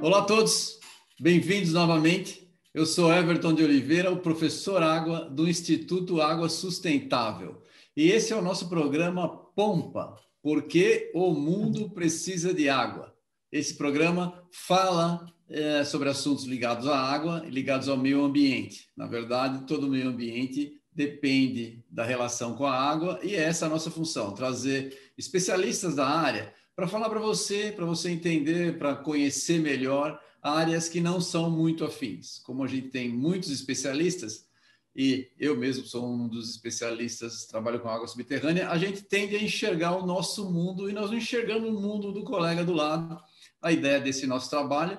Olá a todos, bem-vindos novamente. Eu sou Everton de Oliveira, o professor Água do Instituto Água Sustentável. E esse é o nosso programa Pompa, porque o mundo precisa de água. Esse programa fala é, sobre assuntos ligados à água e ligados ao meio ambiente. Na verdade, todo o meio ambiente depende da relação com a água e essa é a nossa função, trazer especialistas da área para falar para você, para você entender, para conhecer melhor áreas que não são muito afins. Como a gente tem muitos especialistas, e eu mesmo sou um dos especialistas, trabalho com água subterrânea, a gente tende a enxergar o nosso mundo e nós não enxergamos o mundo do colega do lado. A ideia desse nosso trabalho,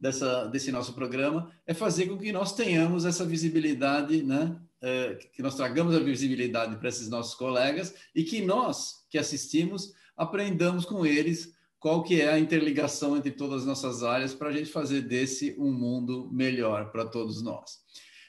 dessa, desse nosso programa, é fazer com que nós tenhamos essa visibilidade, né? É, que nós tragamos a visibilidade para esses nossos colegas e que nós que assistimos aprendamos com eles qual que é a interligação entre todas as nossas áreas para a gente fazer desse um mundo melhor para todos nós.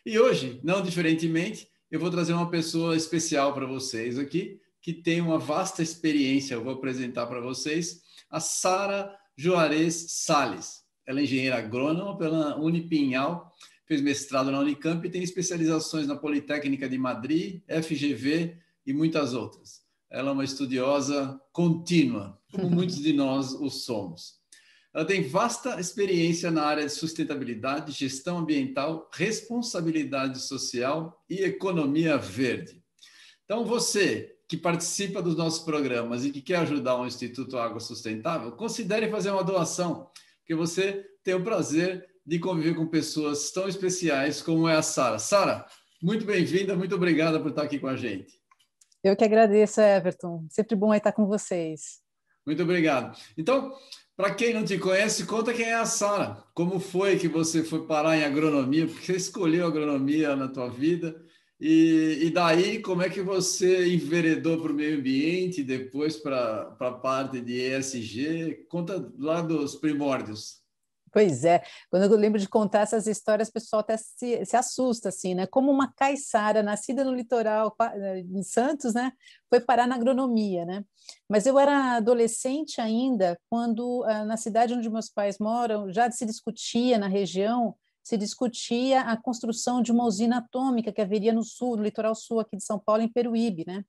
E hoje, não diferentemente, eu vou trazer uma pessoa especial para vocês aqui, que tem uma vasta experiência. Eu vou apresentar para vocês a Sara Juarez Sales. Ela é engenheira agrônoma pela Unipinhal, fez mestrado na Unicamp e tem especializações na Politécnica de Madrid, FGV e muitas outras. Ela é uma estudiosa contínua, como muitos de nós o somos. Ela tem vasta experiência na área de sustentabilidade, gestão ambiental, responsabilidade social e economia verde. Então, você que participa dos nossos programas e que quer ajudar o Instituto Água Sustentável, considere fazer uma doação, porque você tem o prazer de conviver com pessoas tão especiais como é a Sara. Sara, muito bem-vinda, muito obrigada por estar aqui com a gente. Eu que agradeço, Everton. Sempre bom estar com vocês. Muito obrigado. Então, para quem não te conhece, conta quem é a Sara. Como foi que você foi parar em agronomia? Porque você escolheu agronomia na tua vida? E, e daí, como é que você enveredou para o meio ambiente, depois para a parte de ESG? Conta lá dos primórdios. Pois é, quando eu lembro de contar essas histórias, o pessoal até se, se assusta, assim, né? Como uma caiçara nascida no litoral, eh, em Santos, né? Foi parar na agronomia, né? Mas eu era adolescente ainda, quando ah, na cidade onde meus pais moram, já se discutia na região, se discutia a construção de uma usina atômica que haveria no sul, no litoral sul aqui de São Paulo, em Peruíbe, né?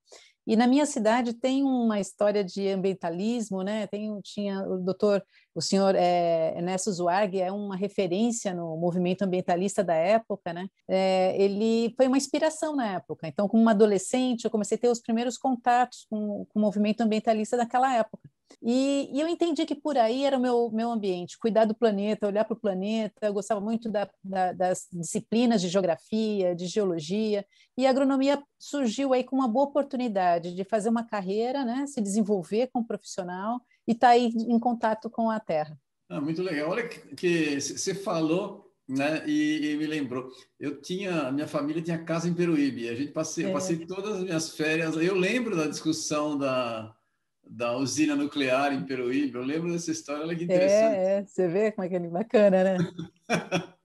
E na minha cidade tem uma história de ambientalismo, né? Tem, tinha o doutor, o senhor é, Ernesto Zuarg, é uma referência no movimento ambientalista da época, né? É, ele foi uma inspiração na época. Então, como uma adolescente, eu comecei a ter os primeiros contatos com, com o movimento ambientalista daquela época. E, e, eu entendi que por aí era o meu, meu ambiente, cuidar do planeta, olhar para o planeta. Eu gostava muito da, da, das disciplinas de geografia, de geologia, e a agronomia surgiu aí com uma boa oportunidade de fazer uma carreira, né, se desenvolver como profissional e estar tá aí em contato com a terra. Ah, muito legal. Olha que você falou né? E, e, me lembrou, eu tinha, minha família tinha casa em Peruíbe. A gente passei, é. eu passei todas as minhas férias. Eu lembro da discussão da da usina nuclear em Peruíbe. Eu lembro dessa história, olha que interessante. É, é. você vê como é que é bacana, né?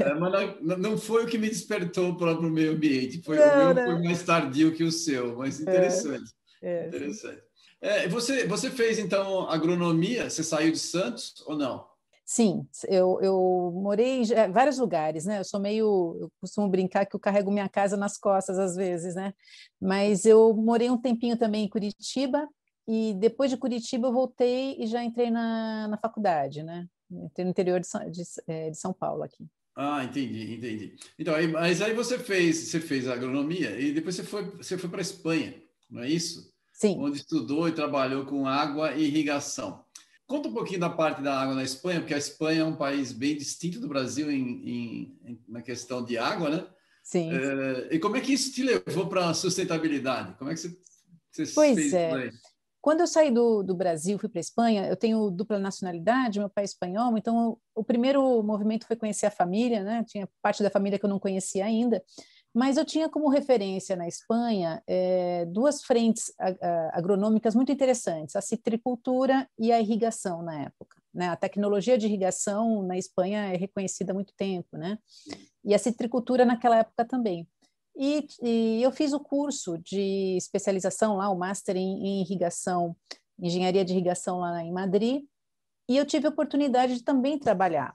é, mas não, não, foi o que me despertou para o meio ambiente, foi, não, o meu não. foi mais tardio que o seu, mas é, interessante. É, é, interessante. É, você, você fez, então, agronomia, você saiu de Santos ou não? Sim, eu, eu morei em vários lugares, né? Eu sou meio, eu costumo brincar que eu carrego minha casa nas costas às vezes, né? Mas eu morei um tempinho também em Curitiba, e depois de Curitiba eu voltei e já entrei na, na faculdade, né? Entrei no interior de São, de, é, de São Paulo aqui. Ah, entendi, entendi. Então, aí, mas aí você fez, você fez agronomia e depois você foi, você foi para a Espanha, não é isso? Sim. Onde estudou e trabalhou com água e irrigação. Conta um pouquinho da parte da água na Espanha, porque a Espanha é um país bem distinto do Brasil em, em na questão de água, né? Sim. É, e como é que isso te levou para a sustentabilidade? Como é que você, você pois fez é. Quando eu saí do, do Brasil, fui para a Espanha, eu tenho dupla nacionalidade, meu pai é espanhol, então o primeiro movimento foi conhecer a família, né? Tinha parte da família que eu não conhecia ainda, mas eu tinha como referência na Espanha é, duas frentes agronômicas muito interessantes: a citricultura e a irrigação na época. Né? A tecnologia de irrigação na Espanha é reconhecida há muito tempo, né? E a citricultura naquela época também. E, e, eu fiz o curso de especialização lá, o Master em, em Irrigação, Engenharia de Irrigação lá em Madrid, e eu tive a oportunidade de também trabalhar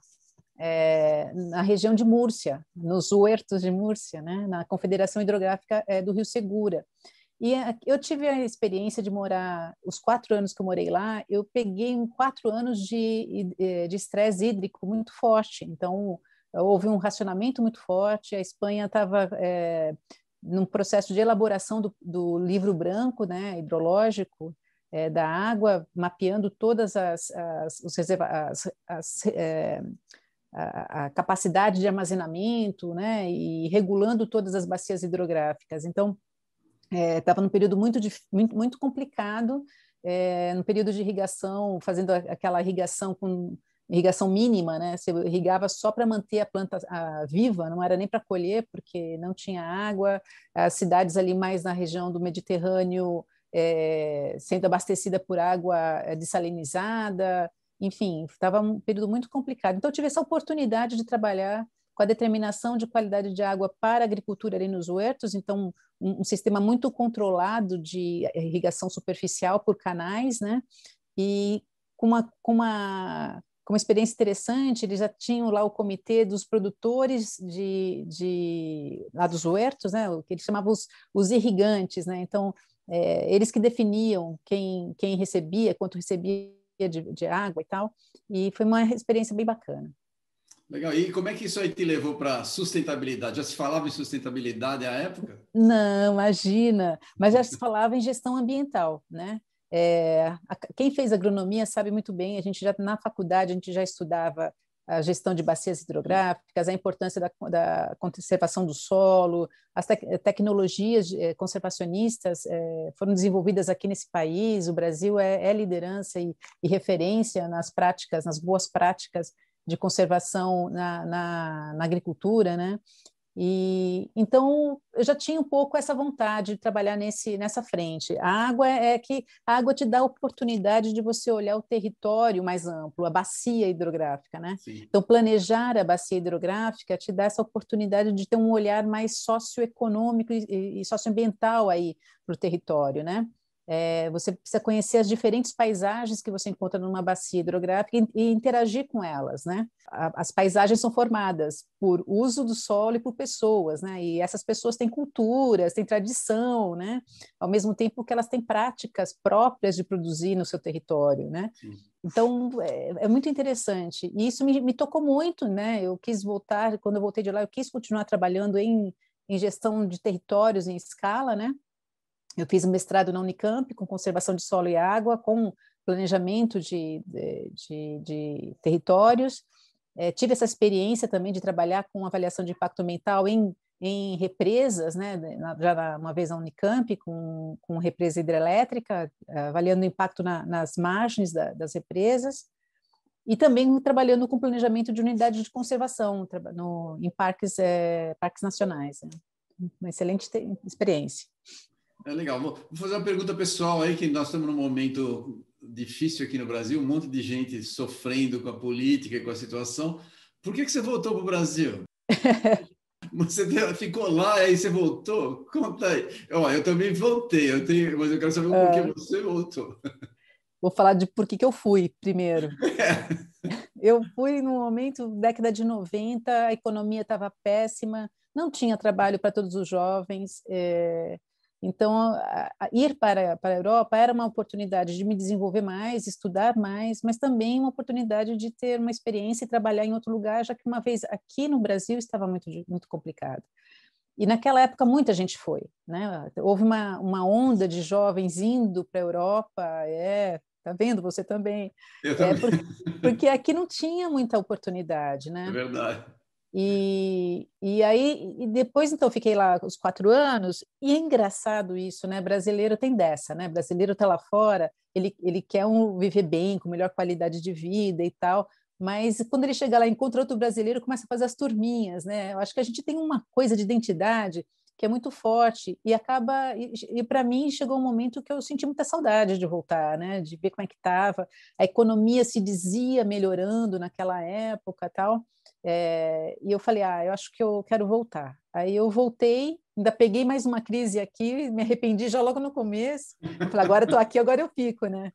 é, na região de Múrcia, nos huertos de Múrcia, né, na Confederação Hidrográfica é, do Rio Segura. E eu tive a experiência de morar, os quatro anos que eu morei lá, eu peguei quatro anos de estresse hídrico muito forte. Então, houve um racionamento muito forte, a Espanha estava é, num processo de elaboração do, do livro branco né, hidrológico é, da água, mapeando todas as, as, os reserva as, as é, a, a, capacidade de armazenamento né, e regulando todas as bacias hidrográficas. Então, estava é, num período muito, muito, muito complicado, é, no período de irrigação, fazendo aquela irrigação com irrigação mínima, né? Você irrigava só para manter a planta a, viva, não era nem para colher, porque não tinha água. As cidades ali mais na região do Mediterrâneo é, sendo abastecida por água dessalinizada, enfim, estava um período muito complicado. Então, eu tive essa oportunidade de trabalhar com a determinação de qualidade de água para a agricultura ali nos huertos, então um, um, sistema muito controlado de irrigação superficial por canais, né? E com uma, com uma, com uma experiência interessante, eles já tinham lá o comitê dos produtores de, de lá dos huertos, né? O que eles chamavam os, os irrigantes, né? Então é, eles que definiam quem, quem recebia, quanto recebia de, de água e tal, e foi uma experiência bem bacana. Legal. E como é que isso aí te levou para sustentabilidade? Já se falava em sustentabilidade à época? Não, imagina. Mas já se falava em gestão ambiental, né? É, a, quem fez agronomia sabe muito bem. A gente já na faculdade a gente já estudava a gestão de bacias hidrográficas, a importância da, da conservação do solo, as tecnologias eh, conservacionistas eh, foram desenvolvidas aqui nesse país. O Brasil é, é liderança e, e, referência nas práticas, nas boas práticas de conservação na, na, na agricultura, né? E então eu já tinha um pouco essa vontade de trabalhar nesse nessa frente. A água é que a água te dá a oportunidade de você olhar o território mais amplo, a bacia hidrográfica, né? Sim. Então planejar a bacia hidrográfica te dá essa oportunidade de ter um olhar mais socioeconômico e, e socioambiental aí para o território, né? É, você precisa conhecer as diferentes paisagens que você encontra numa bacia hidrográfica e, e interagir com elas, né? A, as paisagens são formadas por uso do solo e por pessoas, né? E essas pessoas têm culturas, têm tradição, né? Ao mesmo tempo que elas têm práticas próprias de produzir no seu território, né? Sim. Então é, é, muito interessante e isso me, me tocou muito, né? Eu quis voltar quando eu voltei de lá, eu quis continuar trabalhando em, em gestão de territórios em escala, né? Eu fiz um mestrado na Unicamp com conservação de solo e água, com planejamento de, de, de, territórios. É, tive essa experiência também de trabalhar com avaliação de impacto ambiental em, em represas, né, já uma vez na Unicamp, com, com represa hidrelétrica, avaliando o impacto na, nas margens da, das represas, e também trabalhando com planejamento de unidade de conservação no, em parques, é, parques nacionais. Né? Uma excelente experiência. É legal. Vou fazer uma pergunta pessoal aí, que nós estamos num momento difícil aqui no Brasil, um monte de gente sofrendo com a política e com a situação. Por que, que você voltou para o Brasil? Você ficou lá e aí você voltou? Conta aí. Ó, eu também voltei, eu tenho, mas eu quero saber é... por que você voltou. Vou falar de por que, que eu fui primeiro. É. Eu fui no momento, década de 90, a economia estava péssima, não tinha trabalho para todos os jovens. É então, ir para, para a Europa era uma oportunidade de me desenvolver mais, estudar mais, mas também uma oportunidade de ter uma experiência e trabalhar em outro lugar, já que uma vez aqui no Brasil estava muito, muito complicado. E naquela época muita gente foi, né? Houve uma, uma onda de jovens indo para a Europa, é, tá vendo? Você também. Eu é, também. porque, porque aqui não tinha muita oportunidade, né? É verdade. E, e aí, e depois, então, fiquei lá os quatro anos, e é engraçado isso, né? Brasileiro tem dessa, né? Brasileiro está lá fora, ele, ele quer um, viver bem, com melhor qualidade de vida e tal, mas quando ele chega lá e encontra outro brasileiro, começa a fazer as turminhas, né? Eu acho que a gente tem uma coisa de identidade que é muito forte e acaba e, e para mim chegou um momento que eu senti muita saudade de voltar, né? De ver como é que estava, a economia se dizia melhorando naquela época, tal. É, e eu falei, ah, eu acho que eu quero voltar. Aí eu voltei ainda peguei mais uma crise aqui, me arrependi já logo no começo. Falei, agora estou aqui, agora eu fico, né?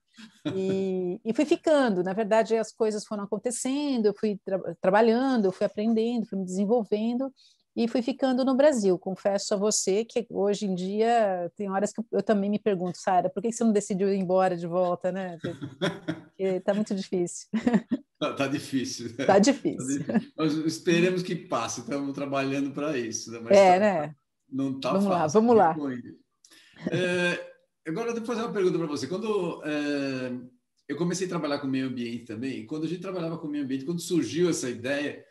E, e, fui ficando. Na verdade, as coisas foram acontecendo, eu fui tra trabalhando, eu fui aprendendo, fui me desenvolvendo e fui ficando no Brasil. Confesso a você que hoje em dia tem horas que eu também me pergunto, Sara, por que você não decidiu ir embora de volta, né? Porque está muito difícil. Tá, tá difícil. Está né? difícil. Tá difícil. Esperemos que passe. Estamos trabalhando para isso. Né? Mas é, tá, né? Não está fácil. Lá, vamos lá. É, agora, eu vou fazer uma pergunta para você. Quando é, eu comecei a trabalhar com meio ambiente também, quando a gente trabalhava com meio ambiente, quando surgiu essa ideia,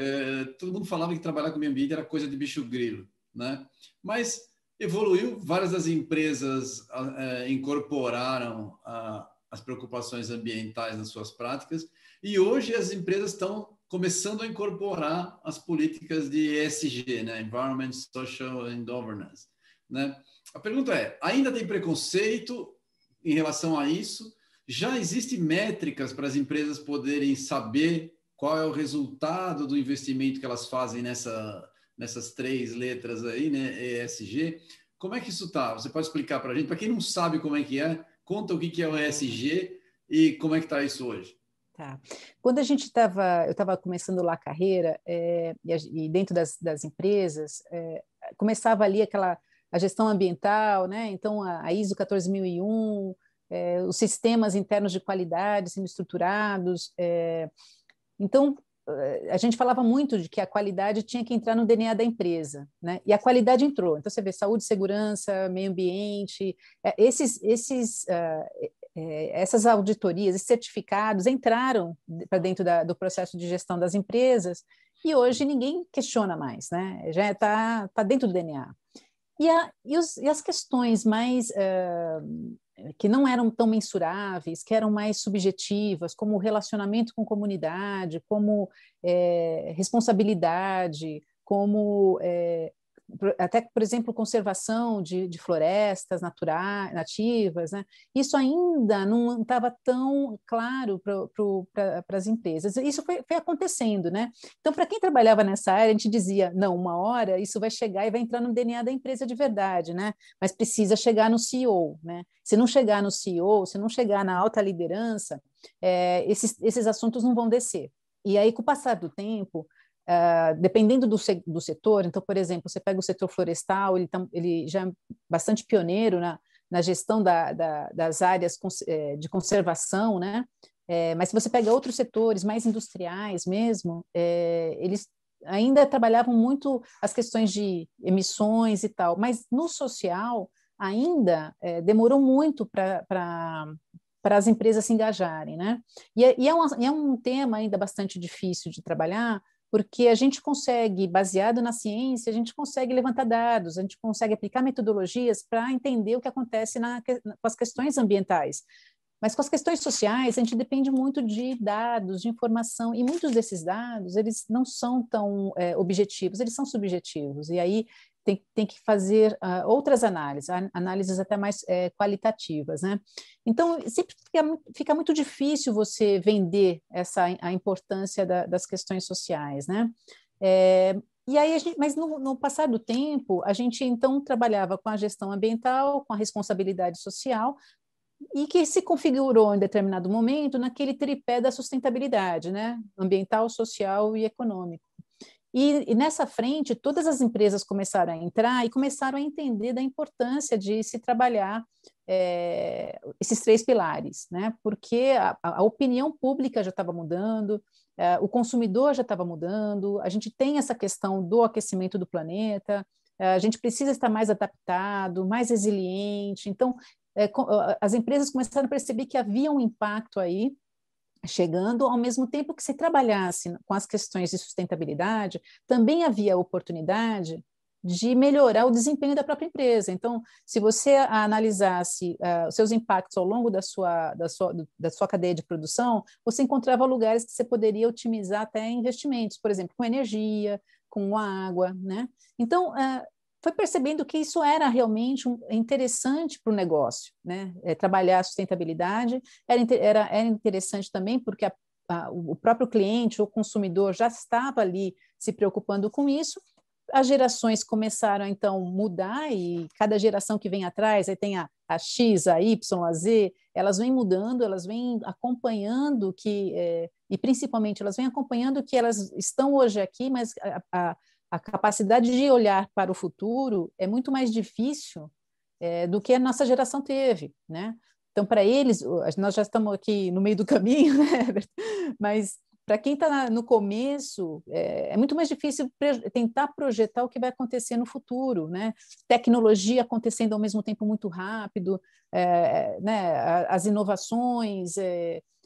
é, todo mundo falava que trabalhar com meio ambiente era coisa de bicho grilo, né? Mas evoluiu, várias das empresas é, incorporaram a, as preocupações ambientais nas suas práticas e hoje as empresas estão começando a incorporar as políticas de ESG, né? Environment, Social and Governance, né? A pergunta é: ainda tem preconceito em relação a isso? Já existem métricas para as empresas poderem saber qual é o resultado do investimento que elas fazem nessa, nessas três letras aí, né? ESG. Como é que isso está? Você pode explicar para a gente? Para quem não sabe como é que é, conta o que é o ESG e como é que está isso hoje. Tá. Quando a gente estava, eu estava começando lá a carreira é, e, e, dentro das, das empresas é, começava ali aquela a gestão ambiental, né? Então a, a ISO 14001, é, os sistemas internos de qualidade sendo estruturados, é, então, eh, a gente falava muito de que a qualidade tinha que entrar no DNA da empresa, né? E a qualidade entrou. Então você vê saúde, segurança, meio ambiente, eh, esses, esses, uh, essas auditorias, esses certificados entraram para dentro da, do processo de gestão das empresas e hoje ninguém questiona mais, né? Já está tá dentro do DNA. E, a, e, os, e as questões mais uh, que não eram tão mensuráveis, que eram mais subjetivas, como relacionamento com comunidade, como é, responsabilidade, como é, até, por exemplo, conservação de, de florestas naturais, nativas, né? isso ainda não estava tão claro para as empresas. Isso foi, foi, acontecendo. Né? Então, para quem trabalhava nessa área, a gente dizia, não, uma hora isso vai chegar e vai entrar no DNA da empresa de verdade, né? mas precisa chegar no CEO. Né? Se não chegar no CEO, se não chegar na alta liderança, é, esses, esses assuntos não vão descer. E aí, com o passar do tempo, Uh, dependendo do, se, do, setor, então, por exemplo, você pega o setor florestal, ele, ele já é bastante pioneiro na, na gestão da, da, das áreas cons, é, de conservação, né? É, mas se você pega outros setores mais industriais mesmo, é, eles ainda trabalhavam muito as questões de emissões e tal, mas no social ainda é, demorou muito para para as empresas se engajarem, né? E, é, e é, um, é um tema ainda bastante difícil de trabalhar, porque a gente consegue, baseado na ciência, a gente consegue levantar dados, a gente consegue aplicar metodologias para entender o que acontece na, com as questões ambientais. Mas com as questões sociais, a gente depende muito de dados, de informação, e muitos desses dados, eles não são tão é, objetivos, eles são subjetivos, e aí tem, tem que fazer uh, outras análises, análises até mais é, qualitativas, né? Então, sempre fica, fica, muito difícil você vender essa, a importância da, das questões sociais, né? É, e aí, gente, mas no, no, passar do tempo, a gente então trabalhava com a gestão ambiental, com a responsabilidade social, e que se configurou em determinado momento naquele tripé da sustentabilidade, né? Ambiental, social e econômico. E, e, nessa frente, todas as empresas começaram a entrar e começaram a entender da importância de se trabalhar é, esses três pilares, né? porque a, a opinião pública já estava mudando, é, o consumidor já estava mudando, a gente tem essa questão do aquecimento do planeta, é, a gente precisa estar mais adaptado, mais resiliente. Então, as empresas começaram a perceber que havia um impacto aí chegando, ao mesmo tempo que se trabalhasse com as questões de sustentabilidade, também havia oportunidade de melhorar o desempenho da própria empresa. Então, se você analisasse uh, os seus impactos ao longo da sua, da, sua, da sua cadeia de produção, você encontrava lugares que você poderia otimizar até investimentos, por exemplo, com energia, com água, né? Então, uh, foi percebendo que isso era realmente um, interessante para o negócio, né? É, trabalhar a sustentabilidade era, era, era interessante também porque a, a, o próprio cliente, o consumidor já estava ali se preocupando com isso, as gerações começaram a então mudar e cada geração que vem atrás, aí tem a, a X, a Y, a Z, elas vêm mudando, elas vêm acompanhando que, é, e principalmente elas vêm acompanhando que elas estão hoje aqui, mas a, a, a capacidade de olhar para o futuro é muito mais difícil é, do que a nossa geração teve, né? Então, para eles, nós já estamos aqui no meio do caminho, né? mas para quem está no começo, é, é, muito mais difícil tentar projetar o que vai acontecer no futuro, né? Tecnologia acontecendo ao mesmo tempo muito rápido, é, né? as inovações,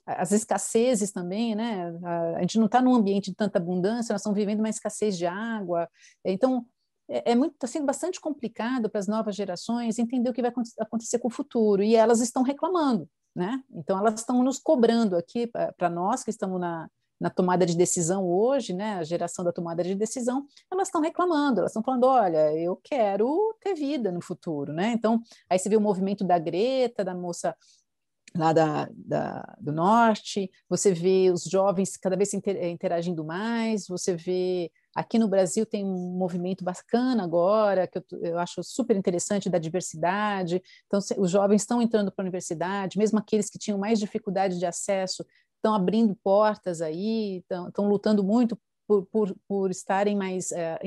as escassezes também, né? A, gente não está num ambiente de tanta abundância, nós estamos vivendo uma escassez de água. Então, é, é muito, está sendo bastante complicado para as novas gerações entender o que vai acontecer com o futuro, e elas estão reclamando, né? Então, elas estão nos cobrando aqui, para nós que estamos na na tomada de decisão hoje, né, a geração da tomada de decisão, elas estão reclamando, elas estão falando, olha, eu quero ter vida no futuro, né? Então, aí você vê o movimento da Greta, da moça lá da, da, do norte, você vê os jovens cada vez interagindo mais, você vê aqui no Brasil tem um movimento bacana agora, que eu, eu acho super interessante, da diversidade, então os jovens estão entrando para a universidade, mesmo aqueles que tinham mais dificuldade de acesso, estão abrindo portas aí, estão lutando muito por, por, por estarem mais é,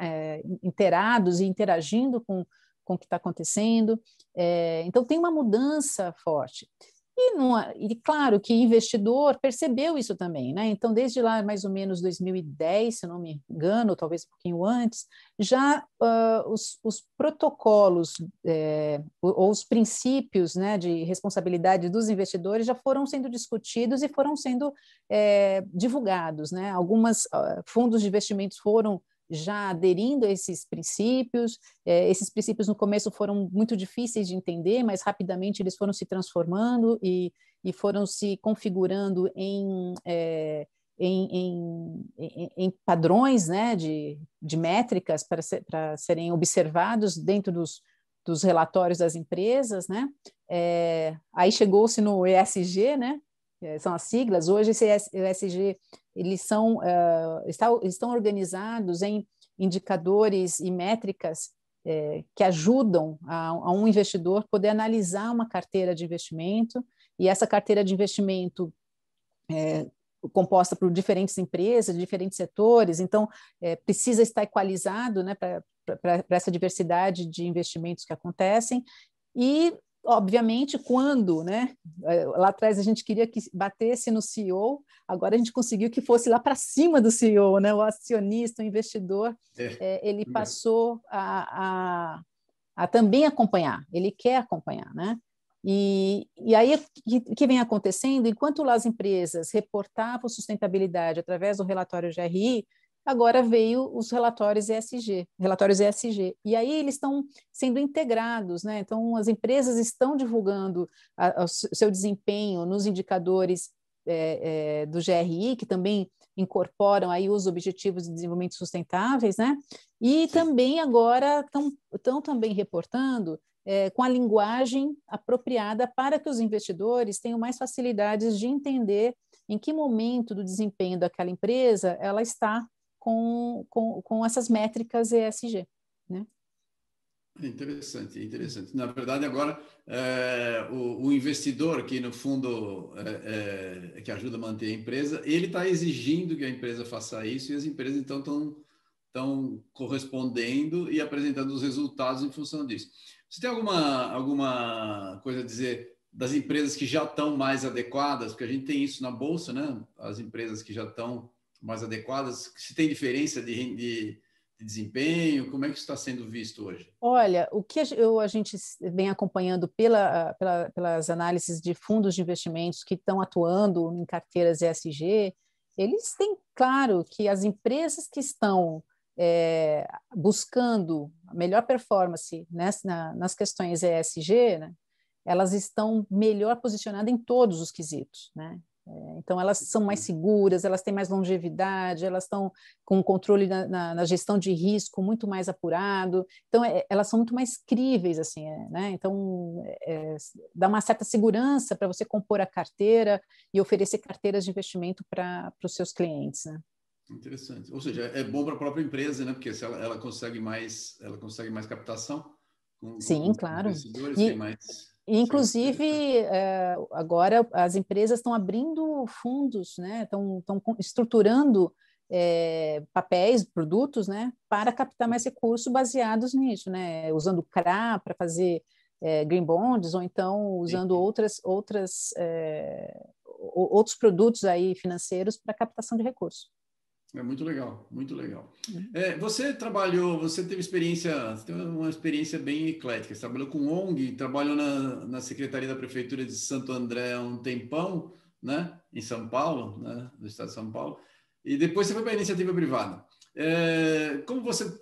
é, inteirados e interagindo com, com o que está acontecendo. É, então, tem uma mudança forte. E, e, claro que investidor percebeu isso também, né? Então, desde lá, mais ou menos 2010, se não me engano, talvez um pouquinho antes, já uh, os, os, protocolos é, ou os princípios né, de responsabilidade dos investidores já foram sendo discutidos e foram sendo é, divulgados, né? Algumas uh, fundos de investimentos foram já aderindo a esses princípios. É, esses princípios no começo foram muito difíceis de entender, mas rapidamente eles foram se transformando e, e foram se configurando em, é, em, em, em, padrões né, de, de métricas para, ser, para serem observados dentro dos, dos relatórios das empresas. Né? É, aí chegou-se no ESG, né? É, são as siglas. Hoje, esse ESG eles são uh, está, estão organizados em indicadores e métricas é, que ajudam a, a, um investidor poder analisar uma carteira de investimento e essa carteira de investimento é, composta por diferentes empresas, diferentes setores, então precisa estar equalizado né, para essa diversidade de investimentos que acontecem e obviamente, quando, né? Eh, lá atrás a gente queria que batesse no CEO, agora a gente conseguiu que fosse lá para cima do CEO, né? O acionista, o investidor, é. É, ele passou a, a, a, também acompanhar, ele quer acompanhar, né? E, e aí o que vem acontecendo? Enquanto lá as empresas reportavam sustentabilidade através do relatório GRI, agora veio os relatórios ESG, relatórios ESG, e aí eles estão sendo integrados, né? Então as empresas estão divulgando o seu desempenho nos indicadores é, é, do GRI, que também incorporam aí os objetivos de desenvolvimento sustentáveis, né? E também agora estão, também reportando é, com a linguagem apropriada para que os investidores tenham mais facilidades de entender em que momento do desempenho daquela empresa ela está com, com, com essas métricas ESG. Né? Interessante, interessante. Na verdade, agora, é, o, o, investidor que, no fundo, é, é, que ajuda a manter a empresa, ele está exigindo que a empresa faça isso e as empresas, então, estão estão correspondendo e apresentando os resultados em função disso. Você tem alguma, alguma coisa a dizer das empresas que já estão mais adequadas? Porque a gente tem isso na Bolsa, né? As empresas que já estão mais adequadas? Se tem diferença de, de, de desempenho? Como é que isso está sendo visto hoje? Olha, o que eu, a gente vem acompanhando pela, pela, pelas análises de fundos de investimentos que estão atuando em carteiras ESG, eles têm claro que as empresas que estão é, buscando a melhor performance nas, na, nas questões ESG, né, elas estão melhor posicionadas em todos os quesitos. Né? É, então, elas são mais seguras, elas têm mais longevidade, elas estão com um controle na, na, na, gestão de risco muito mais apurado. Então, é, elas são muito mais críveis, assim, é, né? Então, é, dá uma certa segurança para você compor a carteira e oferecer carteiras de investimento para os seus clientes, né? Interessante. Ou seja, é bom para a própria empresa, né? Porque se ela, ela consegue mais, ela consegue mais captação. Com, Sim, com claro. E, mais... Inclusive, é, agora as empresas estão abrindo fundos, né? estão, estão estruturando é, papéis, produtos, né? para captar mais recursos baseados nisso, né? usando CRA para fazer é, green bonds, ou então usando outras, outras, é, outros produtos aí financeiros para captação de recursos. É muito legal, muito legal. Uhum. É, você trabalhou, você teve experiência, você teve uma experiência bem eclética. Você trabalhou com ONG, trabalhou na, na Secretaria da Prefeitura de Santo André há um tempão, né? Em São Paulo, né? No estado de São Paulo. E depois você foi para a iniciativa privada. É, como você,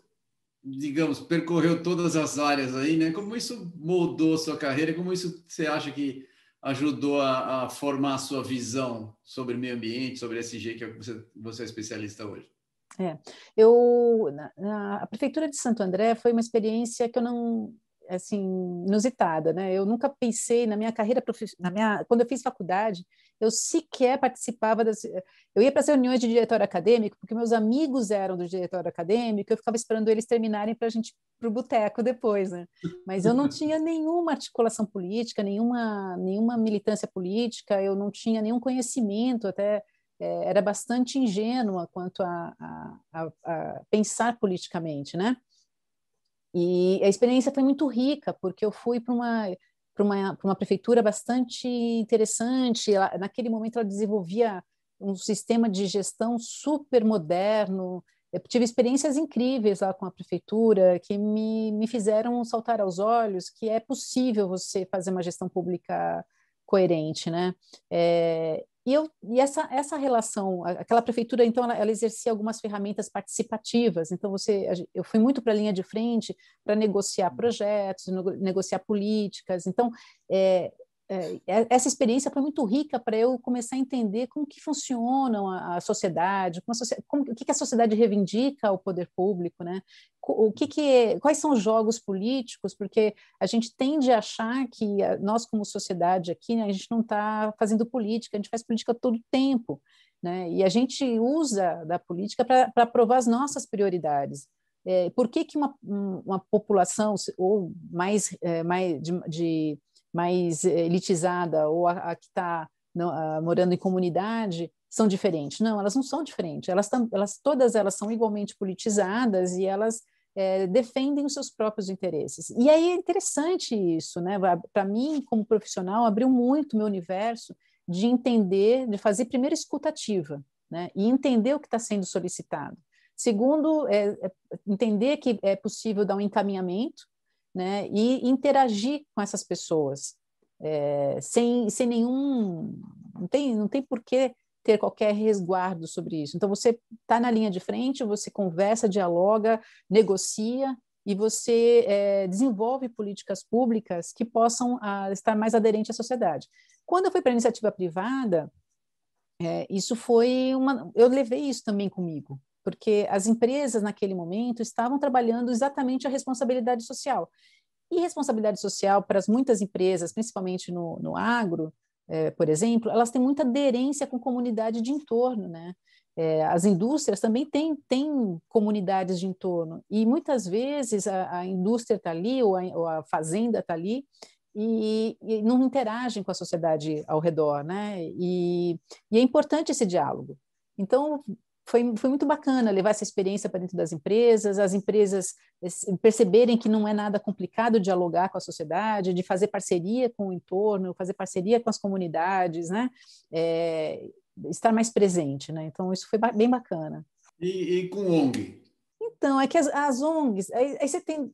digamos, percorreu todas as áreas aí, né? Como isso moldou a sua carreira? Como isso você acha que ajudou a, a, formar a sua visão sobre meio ambiente, sobre SG, que é você, você é especialista hoje? É, eu na, na, a prefeitura de Santo André foi uma experiência que eu não assim inusitada, né? Eu nunca pensei na minha carreira na minha quando eu fiz faculdade, eu sequer participava das eu ia para as reuniões de diretório acadêmico porque meus amigos eram do diretório acadêmico, eu ficava esperando eles terminarem para a gente para o boteco depois, né? Mas eu não tinha nenhuma articulação política, nenhuma nenhuma militância política, eu não tinha nenhum conhecimento até é, era bastante ingênua quanto a, a, a, a pensar politicamente, né? E a experiência foi muito rica, porque eu fui para uma, uma, uma prefeitura bastante interessante. Ela, naquele momento, ela desenvolvia um sistema de gestão super moderno. Eu tive experiências incríveis lá com a prefeitura que me, me fizeram saltar aos olhos que é possível você fazer uma gestão pública coerente, né? É, e, eu, e essa, essa relação, aquela prefeitura, então, ela, ela, exercia algumas ferramentas participativas. Então, você, eu fui muito para a linha de frente para negociar projetos, negociar políticas. Então, é, essa experiência foi muito rica para eu começar a entender como que funciona a, a sociedade, como, a como o que, que a sociedade reivindica ao poder público, né? O que, que quais são os jogos políticos? Porque a gente tende a achar que nós como sociedade aqui, né, a gente não está fazendo política, a gente faz política todo o tempo, né? E a gente usa da política para aprovar as nossas prioridades. É, por que, que uma, uma população ou mais, é, mais de, de mais elitizada ou a, a que está morando em comunidade são diferentes. Não, elas não são diferentes. Elas, tam, elas todas elas são igualmente politizadas e elas é, defendem os seus próprios interesses. E aí é interessante isso, né? Para mim, como profissional, abriu muito meu universo de entender, de fazer primeiro escutativa, né? E entender o que está sendo solicitado. Segundo, é, é entender que é possível dar um encaminhamento né, e interagir com essas pessoas é, sem, sem nenhum. Não tem, não tem por que ter qualquer resguardo sobre isso. Então, você está na linha de frente, você conversa, dialoga, negocia e você é, desenvolve políticas públicas que possam a, ah, estar mais aderentes à sociedade. Quando eu fui para a iniciativa privada, é, isso foi uma. Eu levei isso também comigo porque as empresas naquele momento estavam trabalhando exatamente a responsabilidade social. E responsabilidade social para as muitas empresas, principalmente no, no agro, é, por exemplo, elas têm muita aderência com comunidade de entorno, né? É, as indústrias também têm, têm comunidades de entorno, e muitas vezes a, a indústria está ali, ou a, ou a fazenda está ali, e, e, não interagem com a sociedade ao redor, né? E, e é importante esse diálogo. Então, foi, foi muito bacana levar essa experiência para dentro das empresas, as empresas perceberem que não é nada complicado dialogar com a sociedade, de fazer parceria com o entorno, fazer parceria com as comunidades, né? É, estar mais presente, né? Então, isso foi bem bacana. E, e com ONG? Então, é que as, as ONGs, aí, aí você tem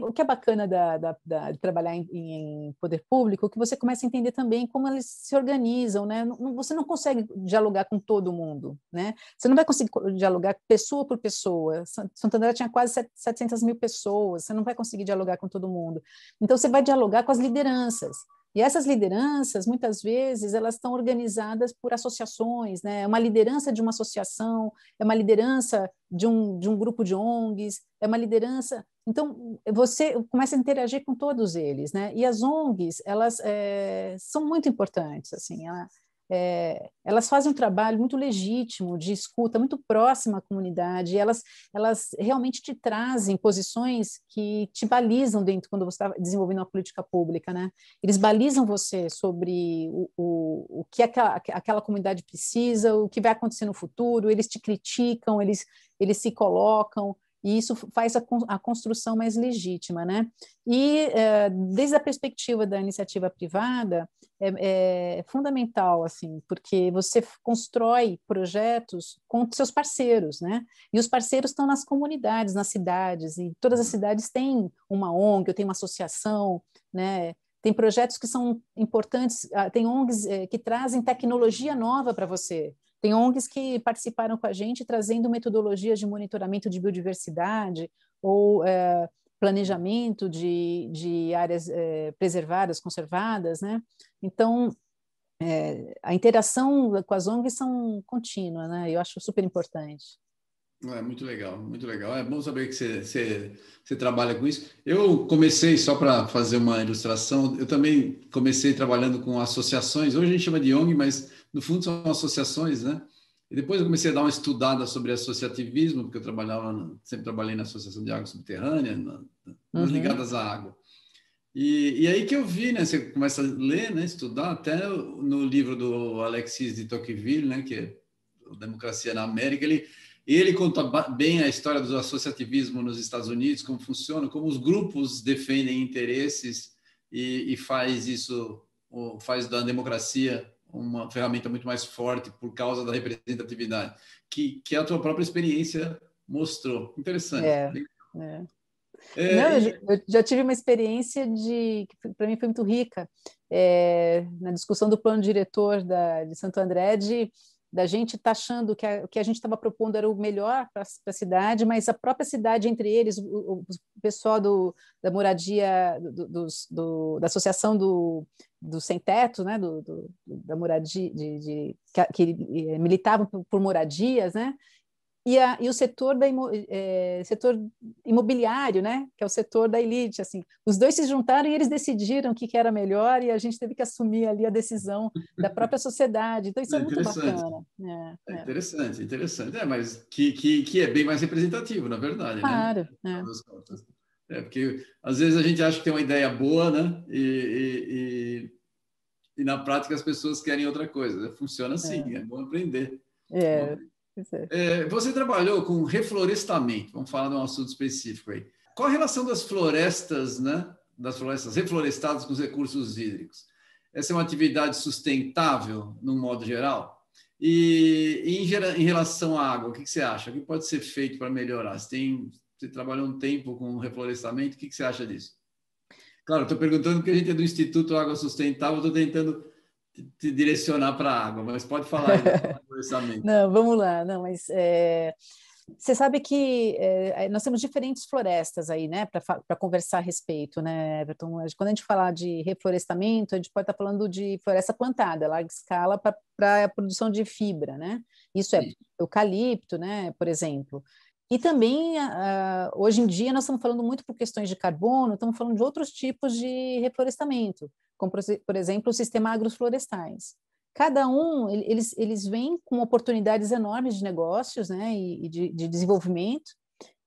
O que é bacana da, da, da, de trabalhar em, em, poder público, é que você começa a entender também como eles se organizam, né? Não, você não consegue dialogar com todo mundo, né? Você não vai conseguir dialogar pessoa por pessoa. Santander tinha quase 700 mil pessoas, você não vai conseguir dialogar com todo mundo. Então, você vai dialogar com as lideranças. E essas lideranças, muitas vezes, elas estão organizadas por associações, né? É uma liderança de uma associação, é uma liderança de um, de um grupo de ONGs, é uma liderança. Então, você começa a interagir com todos eles, né? E as ONGs, elas é, são muito importantes, assim, ela, é, elas fazem um trabalho muito legítimo, de escuta, muito próximo à comunidade, elas, elas realmente te trazem posições que te balizam dentro quando você está desenvolvendo uma política pública, né? Eles balizam você sobre o, o, o que aquela, aquela comunidade precisa, o que vai acontecer no futuro, eles te criticam, eles, eles se colocam, e isso faz a, a construção mais legítima, né? E é, desde a perspectiva da iniciativa privada é, é, fundamental, assim, porque você constrói projetos com seus parceiros, né? E os parceiros estão nas comunidades, nas cidades, e todas as cidades têm uma ONG, ou tem uma associação, né? Tem projetos que são importantes, ah, tem ONGs é, que trazem tecnologia nova para você, tem ONGs que participaram com a gente trazendo metodologias de monitoramento de biodiversidade ou é, planejamento de, de áreas é, preservadas, conservadas, né? Então, é, a interação com as ONGs são contínua, né? Eu acho super importante. É muito legal, muito legal. É bom saber que você, você, você trabalha com isso. Eu comecei, só para fazer uma ilustração, eu também comecei trabalhando com associações. Hoje a gente chama de ONG, mas no fundo são associações, né? E depois eu comecei a dar uma estudada sobre associativismo, porque eu trabalhava, sempre trabalhei na Associação de Água Subterrânea, na, uhum. ligadas à água. E, e, aí que eu vi, né? Você começa a ler, né? Estudar até no livro do Alexis de Tocqueville, né? Que é Democracia na América. Ele ele conta bem a história do associativismo nos Estados Unidos, como funciona, como os grupos defendem interesses e, e faz isso, faz da democracia uma ferramenta muito mais forte por causa da representatividade, que, que a tua própria experiência mostrou. Interessante. É, é. É, Não, eu, eu, já tive uma experiência de que para mim foi muito rica é, na discussão do plano diretor da, de Santo André de da gente tá achando que o que a gente estava propondo era o melhor para a cidade, mas a própria cidade entre eles, o, o pessoal do, da moradia, do, do, do, da associação do, do sem teto, né, do, do da moradia, de, de que, que, militavam por, por moradias, né, e, a, e o setor, da, é, setor imobiliário, né, que é o setor da elite, assim, os dois se juntaram e eles decidiram o que, que era melhor e a gente teve que assumir ali a decisão da própria sociedade. Então isso é, é muito bacana. É, é, interessante, interessante. É, mas que, que, que é bem mais representativo, na verdade, né? claro, né? É. porque às vezes a gente acha que tem uma ideia boa, né? E, e, e, e na prática as pessoas querem outra coisa. Funciona assim, é, é bom aprender. É. É, você trabalhou com reflorestamento, vamos falar de um assunto específico aí. Qual a relação das florestas, né, das florestas reflorestadas com os recursos hídricos? Essa é uma atividade sustentável, num modo geral? E, e em, em, relação à água, o que, que, você acha? O que pode ser feito para melhorar? Você, tem, você trabalhou um tempo com reflorestamento, o que, que você acha disso? Claro, estou perguntando porque a gente é do Instituto Água Sustentável, estou tentando te direcionar para a água, mas pode falar aí do orçamento. Não, vamos lá. Não, mas é, você sabe que é, nós temos diferentes florestas aí, né, para conversar a respeito, né, Everton? Quando a gente falar de reflorestamento, a gente pode estar tá falando de floresta plantada, larga escala, para a produção de fibra, né? Isso é Sim. eucalipto, né, por exemplo. E também, uh, hoje em dia, nós estamos falando muito por questões de carbono, estamos falando de outros tipos de reflorestamento como por exemplo o sistema agroflorestais. Cada um, eles, eles vêm com oportunidades enormes de negócios né, e, de, de desenvolvimento,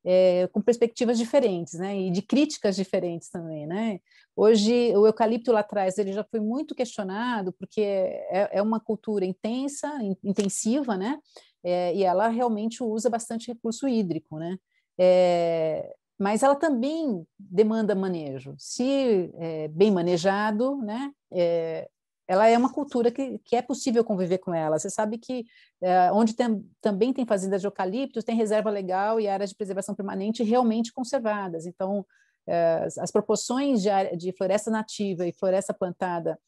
é, com perspectivas diferentes, né, e de críticas diferentes também, né. Hoje, o eucalipto lá atrás, ele já foi muito questionado, porque é, é uma cultura intensa, intensiva, né, é, e ela realmente usa bastante recurso hídrico, né. É, mas ela também demanda manejo. Se é, bem manejado, né, é, ela é uma cultura que, que é possível conviver com ela. Você sabe que é, onde tem, também tem fazendas de eucaliptos, tem reserva legal e áreas de preservação permanente realmente conservadas. Então, é, as proporções de, de, floresta nativa e floresta plantada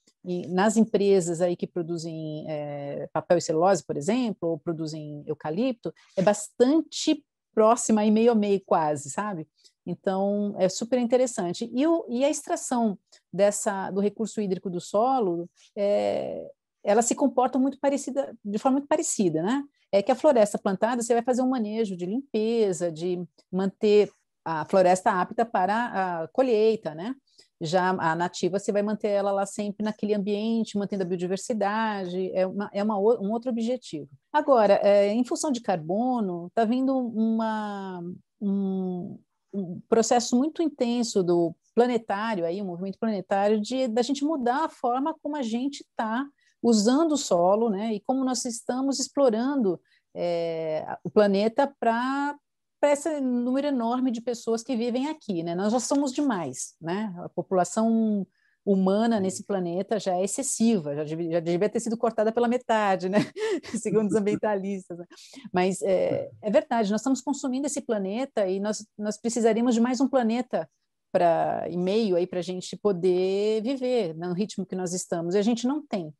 nas empresas aí que produzem é, papel e celulose, por exemplo, ou produzem eucalipto, é bastante próxima e meio a meio quase, sabe? Então, é super interessante. E, o, e a extração dessa do recurso hídrico do solo, é, ela se comporta muito parecida, de forma muito parecida, né? É que a floresta plantada, você vai fazer um manejo de limpeza, de manter a floresta apta para a colheita, né? Já a nativa, você vai manter ela lá sempre naquele ambiente, mantendo a biodiversidade, é, uma, é uma, um outro objetivo. Agora, é, em função de carbono, está vindo uma, um, um processo muito intenso do planetário, aí, um movimento planetário, de da gente mudar a forma como a gente está usando o solo, né, e como nós estamos explorando é, o planeta para para esse número enorme de pessoas que vivem aqui, né? Nós já somos demais, né? A população humana nesse planeta já é excessiva, já devia, já devia ter sido cortada pela metade, né? Segundo os ambientalistas. Né? Mas é, é, verdade, nós estamos consumindo esse planeta e nós, nós precisaríamos de mais um planeta para e meio aí para a gente poder viver no ritmo que nós estamos e a gente não tem.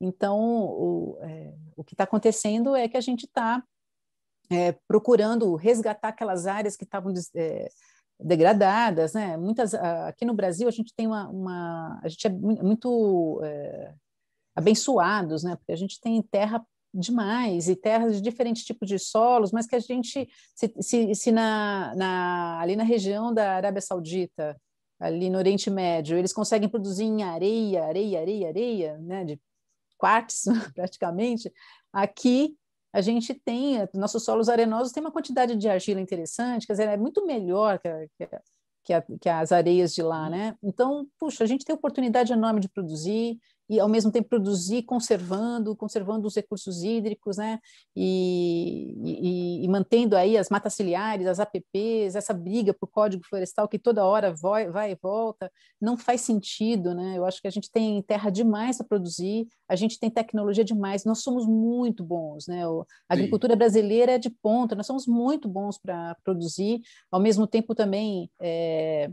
Então, o, é, o que está acontecendo é que a gente está é, procurando resgatar aquelas áreas que estavam é, degradadas, né? Muitas aqui no Brasil a gente tem uma, uma a gente é muito é, abençoados, né? Porque a gente tem terra demais e terras de diferentes tipos de solos, mas que a gente se, se, se na, na, ali na região da Arábia Saudita, ali no Oriente Médio, eles conseguem produzir em areia, areia, areia, areia, né? De quartzo praticamente. Aqui a gente tem, nossos solos arenosos têm uma quantidade de argila interessante, quer dizer, é muito melhor que, que, que, que as areias de lá, né? Então, puxa, a gente tem oportunidade enorme de produzir, e ao mesmo tempo produzir conservando, conservando os recursos hídricos, né? E, e, e, mantendo aí as matas ciliares, as APPs, essa briga por código florestal que toda hora vai, vai e volta, não faz sentido, né? Eu acho que a gente tem terra demais para produzir, a gente tem tecnologia demais, nós somos muito bons, né? A agricultura Sim. brasileira é de ponta, nós somos muito bons para produzir, ao mesmo tempo também é,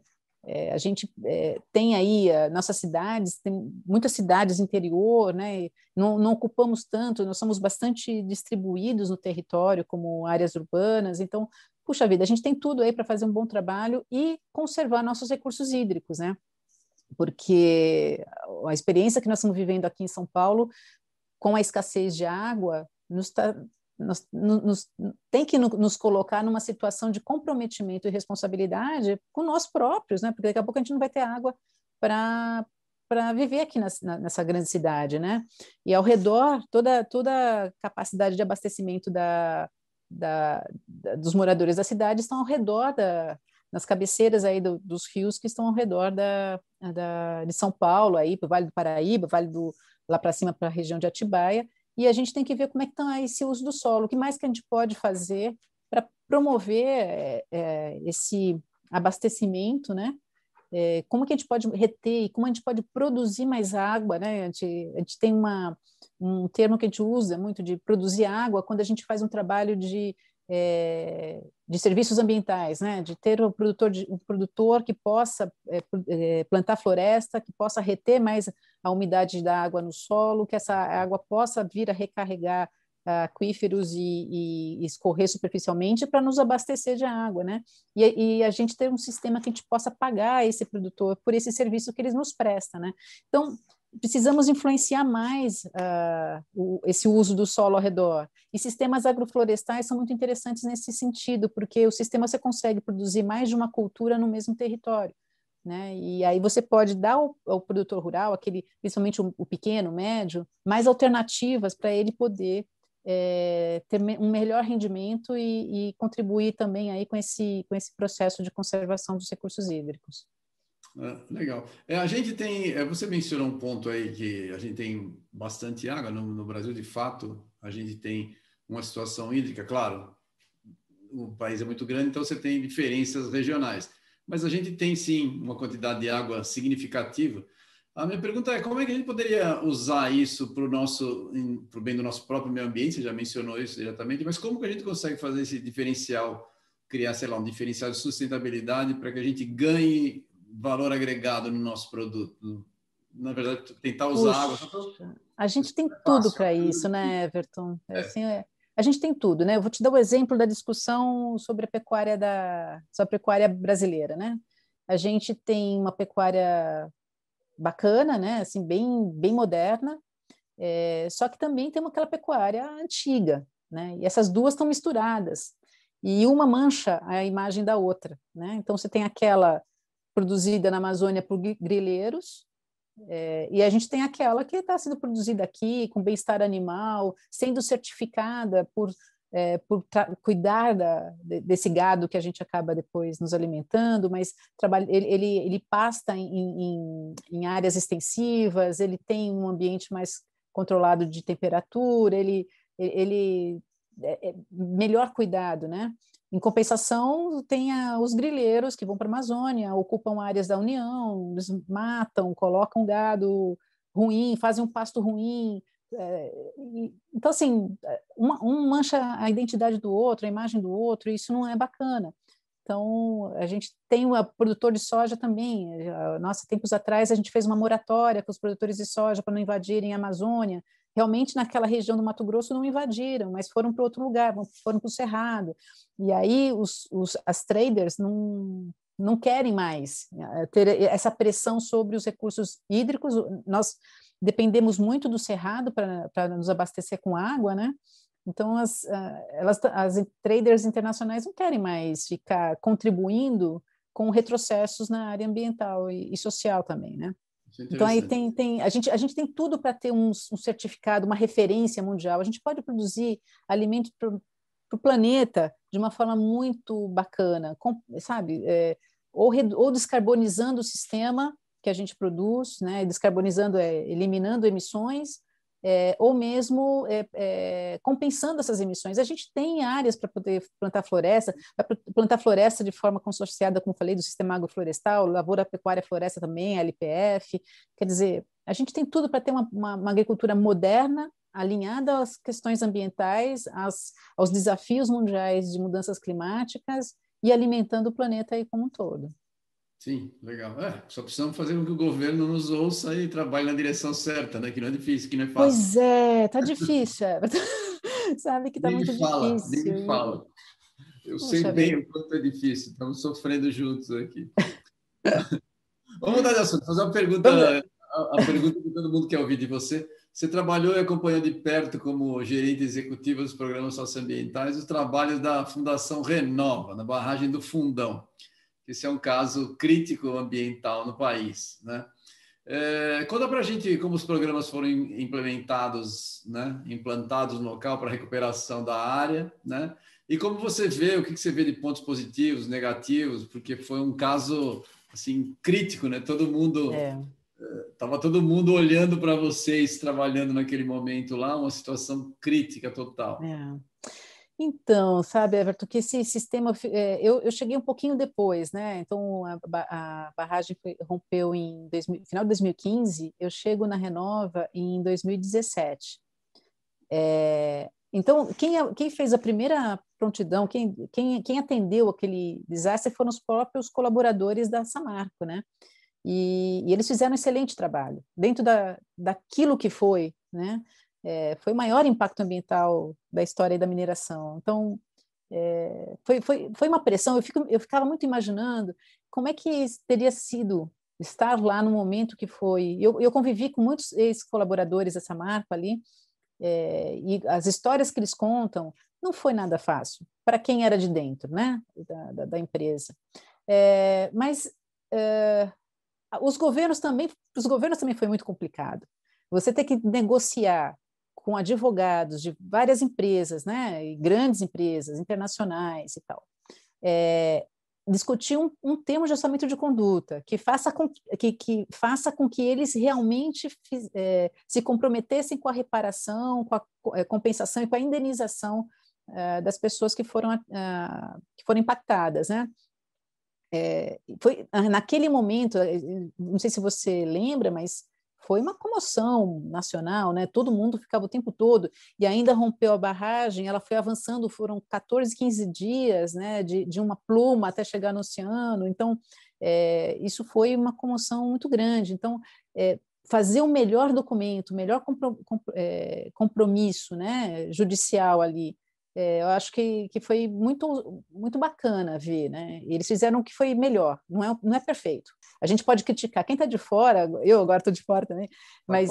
é, a gente é, tem aí a, nossas cidades, tem muitas cidades interior, né? Não, não, ocupamos tanto, nós somos bastante distribuídos no território como áreas urbanas, então, puxa vida, a gente tem tudo aí para fazer um bom trabalho e conservar nossos recursos hídricos, né? Porque a experiência que nós estamos vivendo aqui em São Paulo, com a escassez de água, nos está nos, nos, tem que nos colocar numa situação de comprometimento e responsabilidade com nós próprios, né? Porque daqui a pouco a gente não vai ter água para para viver aqui nessa, nessa grande cidade, né? E ao redor toda toda a capacidade de abastecimento da, da, da, dos moradores da cidade estão ao redor da nas cabeceiras aí do, dos rios que estão ao redor da, da de São Paulo aí para o Vale do Paraíba, Vale do lá para cima para a região de Atibaia e a gente tem que ver como é que está esse uso do solo, o que mais que a gente pode fazer para promover é, esse abastecimento, né? É, como que a gente pode reter e como a gente pode produzir mais água, né? A gente, a gente tem uma, um termo que a gente usa muito de produzir água quando a gente faz um trabalho de é, de serviços ambientais, né? de ter um produtor, de, um produtor que possa é, plantar floresta, que possa reter mais a umidade da água no solo, que essa água possa vir a recarregar aquíferos e, e, e escorrer superficialmente para nos abastecer de água, né? E, e, a gente ter um sistema que a gente possa pagar esse produtor por esse serviço que eles nos prestam, né? Então, precisamos influenciar mais uh, o, esse uso do solo ao redor. E sistemas agroflorestais são muito interessantes nesse sentido, porque o sistema você consegue produzir mais de uma cultura no mesmo território. Né? E aí você pode dar ao, ao produtor rural, aquele, principalmente o, o pequeno, o médio, mais alternativas para ele poder é, ter um melhor rendimento e, e, contribuir também aí com esse, com esse processo de conservação dos recursos hídricos. É, legal. É, a gente tem, é, você mencionou um ponto aí que a gente tem bastante água no, no, Brasil, de fato, a gente tem uma situação hídrica, claro, o país é muito grande, então você tem diferenças regionais, mas a gente tem sim uma quantidade de água significativa. A minha pergunta é como é que a gente poderia usar isso para o nosso, para o bem do nosso próprio meio ambiente? Você já mencionou isso diretamente, mas como que a gente consegue fazer esse diferencial, criar, sei lá, um diferencial de sustentabilidade para que a gente ganhe valor agregado no nosso produto? Na verdade, tentar usar Puxa. A gente tem tudo para isso, né, Everton? É. Assim, é, a gente tem tudo, né? Eu vou te dar o um exemplo da discussão sobre a pecuária da sobre a pecuária brasileira, né? A gente tem uma pecuária bacana, né? Assim, bem bem moderna, é, só que também tem aquela pecuária antiga, né? E essas duas estão misturadas e uma mancha a imagem da outra, né? Então você tem aquela produzida na Amazônia por grileiros, é, e a gente tem aquela que está sendo produzida aqui, com bem-estar animal, sendo certificada por, é, por cuidar da, desse gado que a gente acaba depois nos alimentando, mas trabalha, ele, ele, ele pasta em, em, em, áreas extensivas, ele tem um ambiente mais controlado de temperatura, ele, ele é, é melhor cuidado, né? Em compensação, tem a, os grileiros que vão para a Amazônia, ocupam áreas da União, matam, colocam gado ruim, fazem um pasto ruim. É, e, então, assim, uma, um mancha a identidade do outro, a imagem do outro, e isso não é bacana. Então, a gente tem um produtor de soja também. Nossa, tempos atrás a gente fez uma moratória com os produtores de soja para não invadirem a Amazônia realmente naquela região do Mato Grosso não invadiram, mas foram para outro lugar, foram para o Cerrado. E aí os, os, as traders não, não querem mais eh, ter essa pressão sobre os recursos hídricos. Nós dependemos muito do Cerrado para nos abastecer com água, né? Então, as, elas, as traders internacionais não querem mais ficar contribuindo com retrocessos na área ambiental e, e social também, né? É então aí tem, tem a, gente, a gente tem tudo para ter um, um, certificado, uma referência mundial. A gente pode produzir alimentos para o planeta de uma forma muito bacana, com, sabe? É, ou, ou descarbonizando o sistema que a gente produz, né? descarbonizando, é, eliminando emissões, é, ou mesmo é, é, compensando essas emissões. A gente tem áreas para poder plantar floresta, plantar floresta de forma consorciada, como falei, do sistema agroflorestal, lavoura, pecuária, floresta também, LPF. Quer dizer, a gente tem tudo para ter uma, uma, uma, agricultura moderna, alinhada às questões ambientais, às, aos desafios mundiais de mudanças climáticas e alimentando o planeta aí como um todo. Sim, legal. É, só precisamos fazer com que o governo nos ouça e trabalhe na direção certa, né? Que não é difícil, que não é fácil. Pois é, tá difícil. É. Sabe que tá nem muito fala, difícil. Nem me fala. Eu Puxa sei bem vida. o quanto é difícil. Estamos sofrendo juntos aqui. Vamos mudar de assunto. Fazer uma pergunta, a, a pergunta que todo mundo quer ouvir de você. Você trabalhou e acompanhou de perto como gerente executivo dos programas socioambientais os trabalhos da Fundação Renova, na barragem do Fundão esse é um caso crítico ambiental no país. Né? É, conta para a gente como os programas foram implementados, né? implantados no local para recuperação da área, né? e como você vê, o que você vê de pontos positivos, negativos, porque foi um caso assim crítico, né? Todo mundo estava é. todo mundo olhando para vocês trabalhando naquele momento lá, uma situação crítica total. É. Então, sabe, Everton, que esse sistema, é, eu, eu cheguei um pouquinho depois, né? Então, a, a barragem foi, rompeu em final de 2015, eu chego na Renova em 2017. É, então, quem, quem, fez a primeira prontidão, quem, quem, quem atendeu aquele desastre foram os próprios colaboradores da Samarco, né? E, e eles fizeram um excelente trabalho, dentro da, daquilo que foi, né? É, foi o maior impacto ambiental da história da mineração. Então, é, foi, foi, foi uma pressão. Eu, fico, eu ficava muito imaginando como é que teria sido estar lá no momento que foi. Eu, eu convivi com muitos ex-colaboradores dessa marca ali, é, e as histórias que eles contam não foi nada fácil para quem era de dentro, né, da, da, da empresa. É, mas é, os governos também, os governos também foi muito complicado. Você ter que negociar com advogados de várias empresas, né, grandes empresas internacionais e tal, é, discutir um, um termo de orçamento de conduta que faça com que, que, faça com que eles realmente fiz, é, se comprometessem com a reparação, com a é, compensação e com a indenização é, das pessoas que foram, que foram impactadas, né? É, foi naquele momento, é, não sei se você lembra, mas foi uma comoção nacional, né? Todo mundo ficava o tempo todo e ainda rompeu a barragem. Ela foi avançando, foram 14, 15 dias, né? De, de uma pluma até chegar no oceano. Então, é, isso foi uma comoção muito grande. Então, é, fazer o melhor documento, o melhor é, compromisso, né? Judicial ali eu acho que, que foi muito, muito bacana ver, né? eles fizeram o que foi melhor, não é, não é perfeito. A gente pode criticar. Quem está de fora, eu agora estou de fora também, mas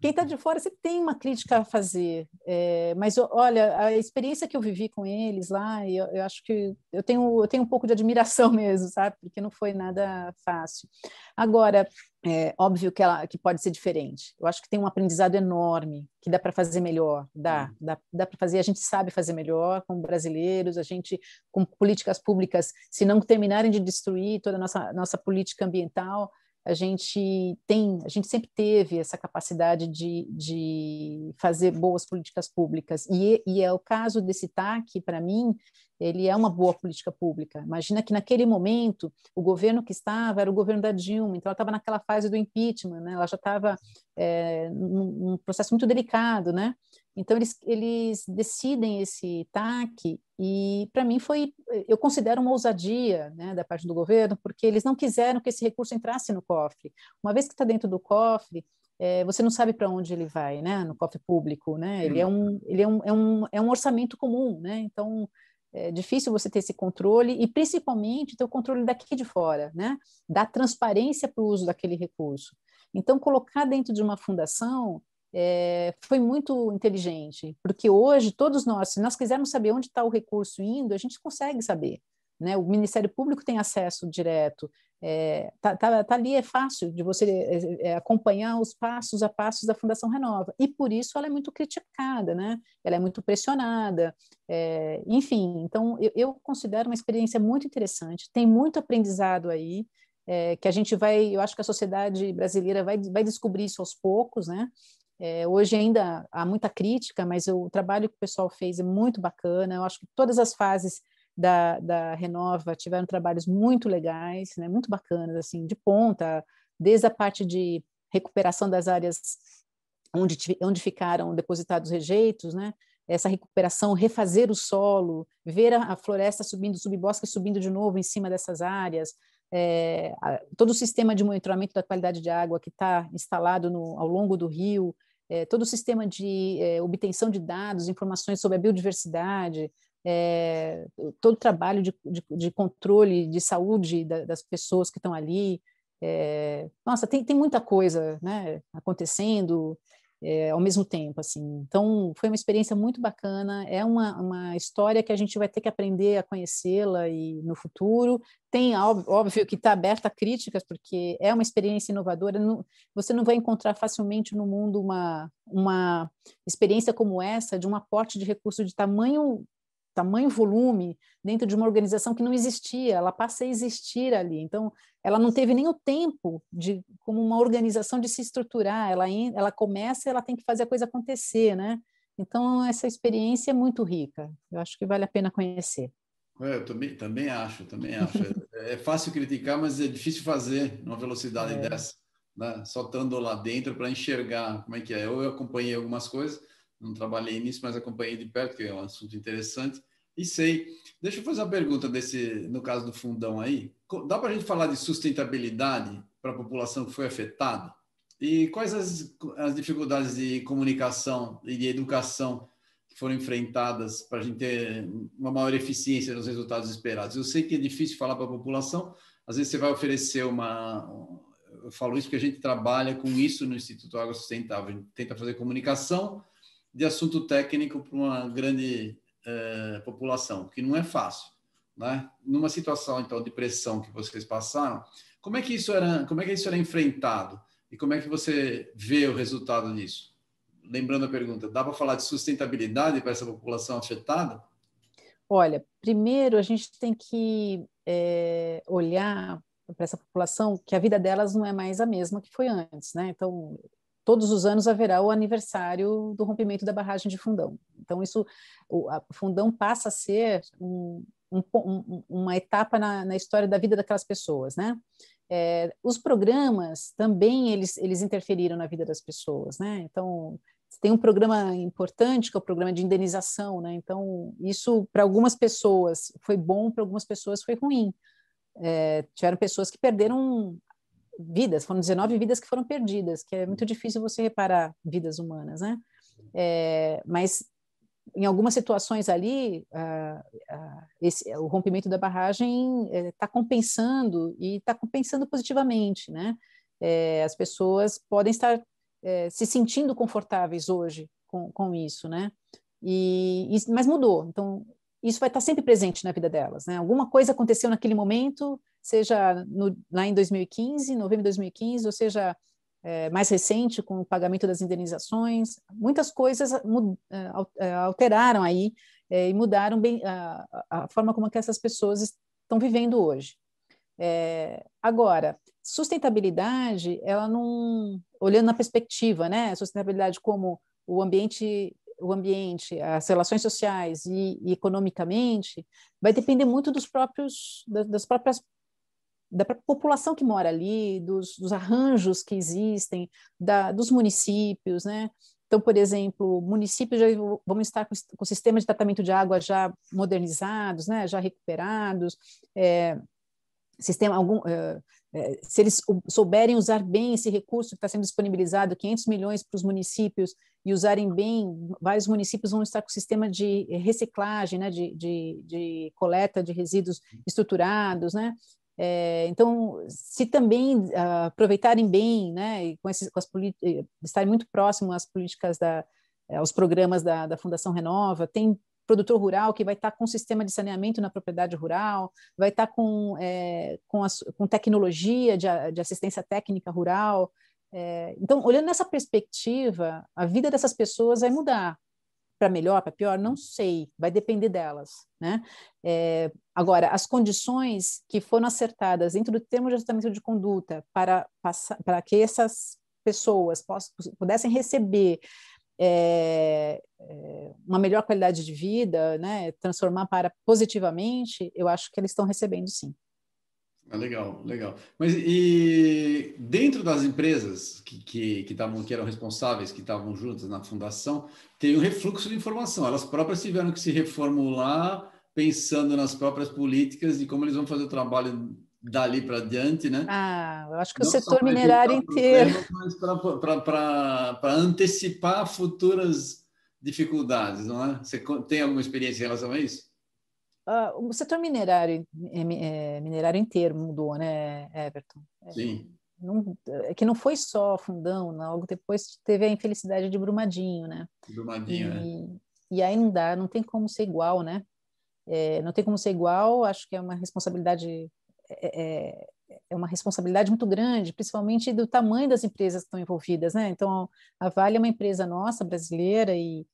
quem está de fora sempre tem uma crítica a fazer, é, mas olha, a experiência que eu vivi com eles lá, eu, eu, acho que eu tenho, eu tenho um pouco de admiração mesmo, sabe? Porque não foi nada fácil. Agora, é óbvio que, ela, que pode ser diferente. Eu acho que tem um aprendizado enorme, que dá para fazer melhor, dá, uhum. dá, dá para fazer, a gente sabe fazer melhor como brasileiros, a gente, com políticas públicas, se não terminarem de destruir toda a nossa, nossa política ambiental, a gente tem, a gente sempre teve essa capacidade de, de fazer boas políticas públicas. E, e é o caso desse TAC, para mim, ele é uma boa política pública. Imagina que naquele momento o governo que estava era o governo da Dilma, então ela estava naquela fase do impeachment, né? ela já estava é, num, num processo muito delicado, né? Então, eles, eles decidem esse TAC, e para mim foi, eu considero uma ousadia né, da parte do governo, porque eles não quiseram que esse recurso entrasse no cofre. Uma vez que está dentro do cofre, é, você não sabe para onde ele vai, né, no cofre público, né? Ele é um, ele é um, é um, é um orçamento comum, né? Então, é difícil você ter esse controle e principalmente ter o controle daqui de fora, né? Da transparência para o uso daquele recurso. Então, colocar dentro de uma fundação é, foi muito inteligente, porque hoje todos nós, se nós quisermos saber onde está o recurso indo, a gente consegue saber. Né? O Ministério Público tem acesso direto, é, tá, tá, tá, ali é fácil de você é, é, acompanhar os passos a passos da Fundação Renova e por isso ela é muito criticada, né? Ela é muito pressionada, é, enfim. Então eu, eu, considero uma experiência muito interessante. Tem muito aprendizado aí é, que a gente vai, eu acho que a sociedade brasileira vai, vai descobrir isso aos poucos, né? É, hoje ainda há muita crítica, mas o trabalho que o pessoal fez é muito bacana. Eu acho que todas as fases da, da Renova tiveram trabalhos muito legais, né, muito bacanas, assim, de ponta, desde a parte de recuperação das áreas onde, onde ficaram depositados rejeitos, né, essa recuperação, refazer o solo, ver a, a floresta subindo, subbosque subindo de novo em cima dessas áreas, é, todo o sistema de monitoramento da qualidade de água que está instalado no, ao longo do rio, é, todo o sistema de é, obtenção de dados, informações sobre a biodiversidade, é, todo o trabalho de, de, de, controle de saúde da, das pessoas que estão ali. Nossa, tem, tem muita coisa né, acontecendo é, ao mesmo tempo, assim. Então, foi uma experiência muito bacana. É uma, uma história que a gente vai ter que aprender a conhecê-la e no futuro. Tem óbvio que está aberta a críticas, porque é uma experiência inovadora. Não, você não vai encontrar facilmente no mundo uma uma experiência como essa de um aporte de recurso de tamanho tamanho volume dentro de uma organização que não existia, ela passa a existir ali. Então, ela não teve nem o tempo de, como uma organização, de se estruturar. Ela, ela começa, ela tem que fazer a coisa acontecer, né? Então, essa experiência é muito rica. Eu acho que vale a pena conhecer. É, eu também, também acho, também acho. É, é, fácil criticar, mas é difícil fazer numa velocidade é. dessa, né? Só estando lá dentro para enxergar como é que é. Eu, eu acompanhei algumas coisas, não trabalhei nisso, mas acompanhei de perto, que é um assunto interessante. E sei. Deixa eu fazer uma pergunta desse, no caso do fundão aí. Dá para a gente falar de sustentabilidade para a população que foi afetada? E quais as, as dificuldades de comunicação e de educação que foram enfrentadas para a gente ter uma maior eficiência nos resultados esperados? Eu sei que é difícil falar para a população, às vezes você vai oferecer uma. Eu falo isso porque a gente trabalha com isso no Instituto Água Sustentável, a gente tenta fazer comunicação de assunto técnico para uma grande eh, população, que não é fácil. Né? Numa situação então de pressão que vocês passaram, como é que isso era, como é que isso era enfrentado e como é que você vê o resultado disso? Lembrando a pergunta, dá para falar de sustentabilidade para essa população afetada? Olha, primeiro a gente tem que é, olhar para essa população que a vida delas não é mais a mesma que foi antes, né? Então, todos os anos haverá o aniversário do rompimento da barragem de Fundão. Então, isso, o Fundão passa a ser um, um, um, uma etapa na, na, história da vida daquelas pessoas, né? É, os programas também eles, eles interferiram na vida das pessoas, né? Então, tem um programa importante que é o programa de indenização, né? Então, isso para algumas pessoas foi bom, para algumas pessoas foi ruim. É, tiveram pessoas que perderam vidas, foram 19 vidas que foram perdidas, que é muito difícil você reparar vidas humanas, né? É, mas em algumas situações ali, esse, o rompimento da barragem está é, compensando e está compensando positivamente, né? É, as pessoas podem estar é, se sentindo confortáveis hoje com, com isso, né? E, e, mas mudou. Então, isso vai estar sempre presente na vida delas, né? Alguma coisa aconteceu naquele momento, seja no, lá em 2015, novembro de 2015, ou seja é, mais recente, com o pagamento das indenizações, muitas coisas é, é, alteraram aí é, e mudaram bem a, a, forma como que essas pessoas estão vivendo hoje. É, agora, sustentabilidade, ela não, olhando na perspectiva, né, sustentabilidade como o ambiente o ambiente, as relações sociais e, e, economicamente, vai depender muito dos próprios das próprias da população que mora ali, dos, dos arranjos que existem, da, dos municípios, né? Então, por exemplo, municípios já vão estar com, com sistemas de tratamento de água já modernizados, né? Já recuperados, é, sistema algum é, é, se eles souberem usar bem esse recurso que está sendo disponibilizado, 500 milhões para os municípios, e usarem bem, vários municípios vão estar com sistema de reciclagem, né, de, de, de coleta de resíduos estruturados, né, é, então, se também uh, aproveitarem bem, né, com, esses, com as estarem muito próximos às políticas da, aos programas da, da Fundação Renova, tem produtor rural que vai estar com sistema de saneamento na propriedade rural, vai estar com, é, com, a, com tecnologia de, de, assistência técnica rural. É, então, olhando nessa perspectiva, a vida dessas pessoas vai mudar para melhor, para pior, não sei, vai depender delas, né? É, agora, as condições que foram acertadas dentro do termo de ajustamento de conduta para, para que essas pessoas possam, pudessem receber é, uma melhor qualidade de vida, né, transformar para positivamente, eu acho que eles estão recebendo sim. Ah, legal, legal. Mas e dentro das empresas que, que, que, tavam, que eram responsáveis, que estavam juntas na fundação, tem um refluxo de informação. Elas próprias tiveram que se reformular pensando nas próprias políticas e como eles vão fazer o trabalho dali para diante, né? Ah, eu acho que Não o setor minerário inteiro. Para antecipar futuras dificuldades, não é? Você tem alguma experiência em relação a isso? Uh, o setor minerário, é, é, minerário inteiro mudou, né, Everton? É, Sim. Não, é que não foi só Fundão, logo depois teve a infelicidade de Brumadinho, né? Brumadinho, e, é. E aí não dá, não tem como ser igual, né? É, não tem como ser igual, acho que é uma responsabilidade é, é, uma responsabilidade muito grande, principalmente do tamanho das empresas que estão envolvidas, né? Então a Vale é uma empresa nossa brasileira e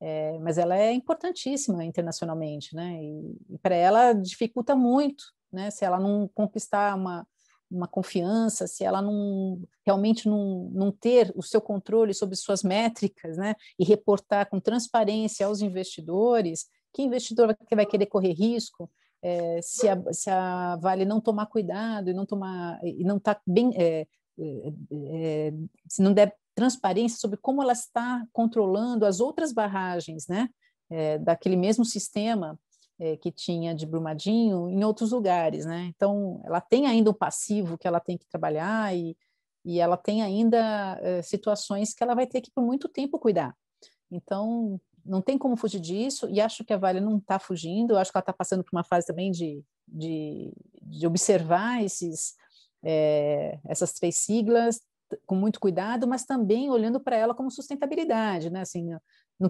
é, mas ela é importantíssima internacionalmente, né? E, e para ela dificulta muito, né? Se ela não conquistar uma, uma confiança, se ela não realmente não, não ter o seu controle sobre suas métricas, né? E reportar com transparência aos investidores, que investidor que vai querer correr risco? É, se, a, se a Vale não tomar cuidado e não tomar e não está bem é, é, é, se não der transparência sobre como ela está controlando as outras barragens, né, é, daquele mesmo sistema é, que tinha de Brumadinho em outros lugares, né? Então, ela tem ainda um passivo que ela tem que trabalhar e, e ela tem ainda é, situações que ela vai ter que por muito tempo cuidar. Então, não tem como fugir disso e acho que a Vale não está fugindo. acho que ela está passando por uma fase também de, de, de observar esses essas três siglas, com muito cuidado, mas também olhando para ela como sustentabilidade, né? Assim,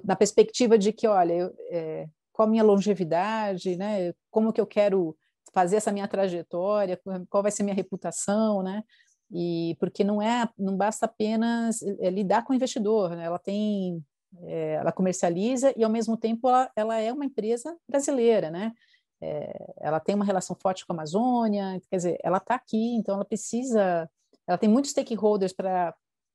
na perspectiva de que, olha, eu, é, qual a minha longevidade, né? Como que eu quero fazer essa minha trajetória, qual vai ser minha reputação, né? E porque não é, não basta apenas é, lidar com o investidor, né? Ela tem, é, ela comercializa e ao mesmo tempo ela, ela é uma empresa brasileira, né? É, ela tem uma relação forte com a Amazônia, quer dizer, ela está aqui, então ela precisa ela tem muitos stakeholders para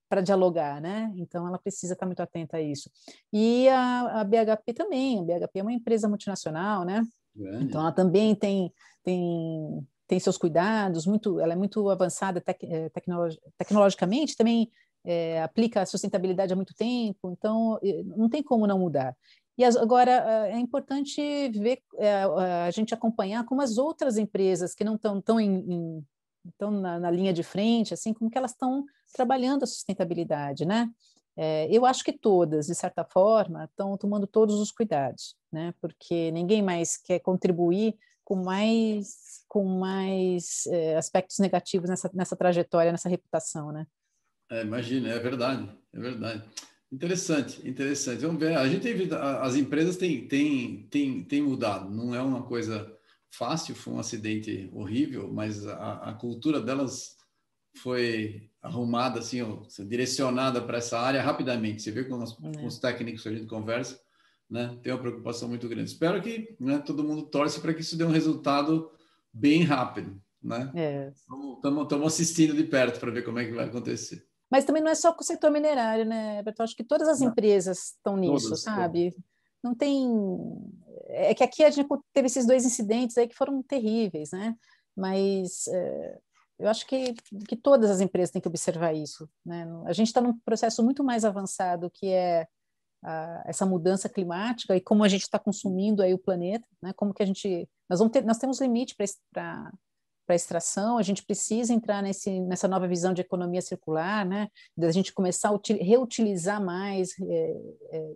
para dialogar, né? Então ela precisa estar muito atenta a isso. E a, a BHP também, a BHP é uma empresa multinacional, né? Grande. Então ela também tem tem tem seus cuidados, muito, ela é muito avançada tec, eh, tecnologi, tecnologicamente, também é, aplica a sustentabilidade há muito tempo, então não tem como não mudar. E as, agora é importante ver, é, a gente acompanhar como as outras empresas que não estão tão em, em estão na, na, linha de frente, assim, como que elas estão trabalhando a sustentabilidade, né? É, eu acho que todas, de certa forma, estão tomando todos os cuidados, né? Porque ninguém mais quer contribuir com mais com mais é, aspectos negativos nessa, nessa trajetória, nessa reputação, né? É, imagina, é verdade, é verdade. Interessante, interessante. Vamos ver. A gente tem as empresas têm, têm, têm, têm mudado. Não é uma coisa fácil. Foi um acidente horrível, mas a, a cultura delas foi arrumada assim, direcionada para essa área rapidamente. Você vê com os, é. com os técnicos que a gente conversa, né? Tem uma preocupação muito grande. Espero que né, todo mundo torce para que isso dê um resultado bem rápido, né? Estamos é. assistindo de perto para ver como é que vai acontecer. Mas também não é só com o setor minerário, né, Beto? Acho que todas as empresas estão nisso, todas, sabe? Todas. Não tem. É que aqui a gente teve esses dois incidentes aí que foram terríveis, né? Mas é, eu acho que, que todas as empresas têm que observar isso. Né? A gente está num processo muito mais avançado que é a, essa mudança climática e como a gente está consumindo aí o planeta, né? Como que a gente nós vamos ter, nós temos limite para para extração, a gente precisa entrar nesse, nessa nova visão de economia circular, né? Da gente começar a reutilizar mais, é, é,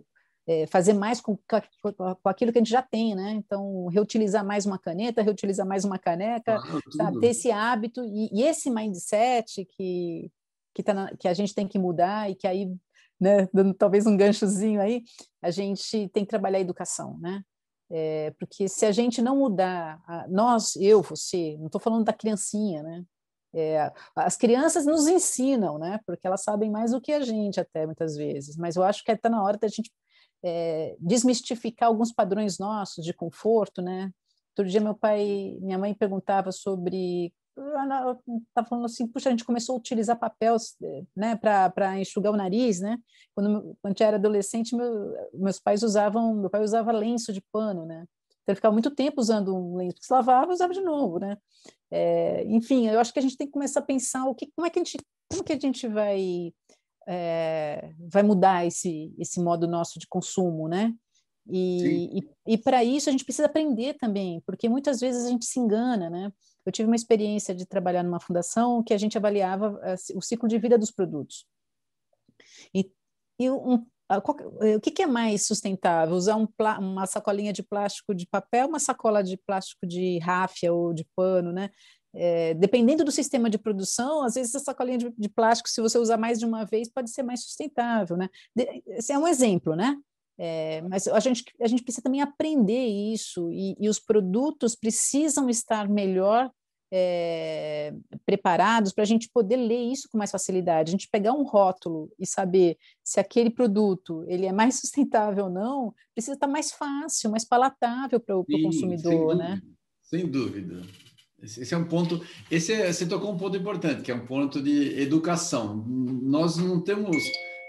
é, fazer mais com, com, aquilo que a gente já tem, né? Então, reutilizar mais uma caneta, reutilizar mais uma caneca, ah, ter esse hábito e, e, esse mindset que, que, tá na, que a gente tem que mudar e que aí, né, dando talvez um ganchozinho aí, a gente tem que trabalhar a educação, né? É, porque se a gente não mudar, a, nós, eu, você, não estou falando da criancinha, né? É, as crianças nos ensinam, né? Porque elas sabem mais do que a gente até muitas vezes. Mas eu acho que está na hora da gente é, desmistificar alguns padrões nossos de conforto, né? Todo dia meu pai, minha mãe perguntava sobre estava falando assim, puxa, a gente começou a utilizar papel né, para enxugar o nariz, né? Quando, quando eu era adolescente, meu, meus pais usavam, meu pai usava lenço de pano, né? Então ele ficava muito tempo usando um lenço, se lavava, usava de novo, né? É, enfim, eu acho que a gente tem que começar a pensar o que, como é que a gente, como que a gente vai é, vai mudar esse esse modo nosso de consumo, né? E, e, e para isso a gente precisa aprender também, porque muitas vezes a gente se engana, né? Eu tive uma experiência de trabalhar numa fundação que a gente avaliava assim, o ciclo de vida dos produtos. E, e um, qual, o que, que, é mais sustentável? Usar um, uma sacolinha de plástico de papel, uma sacola de plástico de ráfia ou de pano, né? É, dependendo do sistema de produção, às vezes a sacolinha de, de, plástico, se você usar mais de uma vez, pode ser mais sustentável, né? De, esse é um exemplo, né? É, mas a gente, a gente precisa também aprender isso, e, e os produtos precisam estar melhor é, preparados para a gente poder ler isso com mais facilidade. A gente pegar um rótulo e saber se aquele produto ele é mais sustentável ou não, precisa estar mais fácil, mais palatável para o consumidor, sem né? Sem dúvida. Esse é um ponto. Esse é, você tocou um ponto importante, que é um ponto de educação. Nós não temos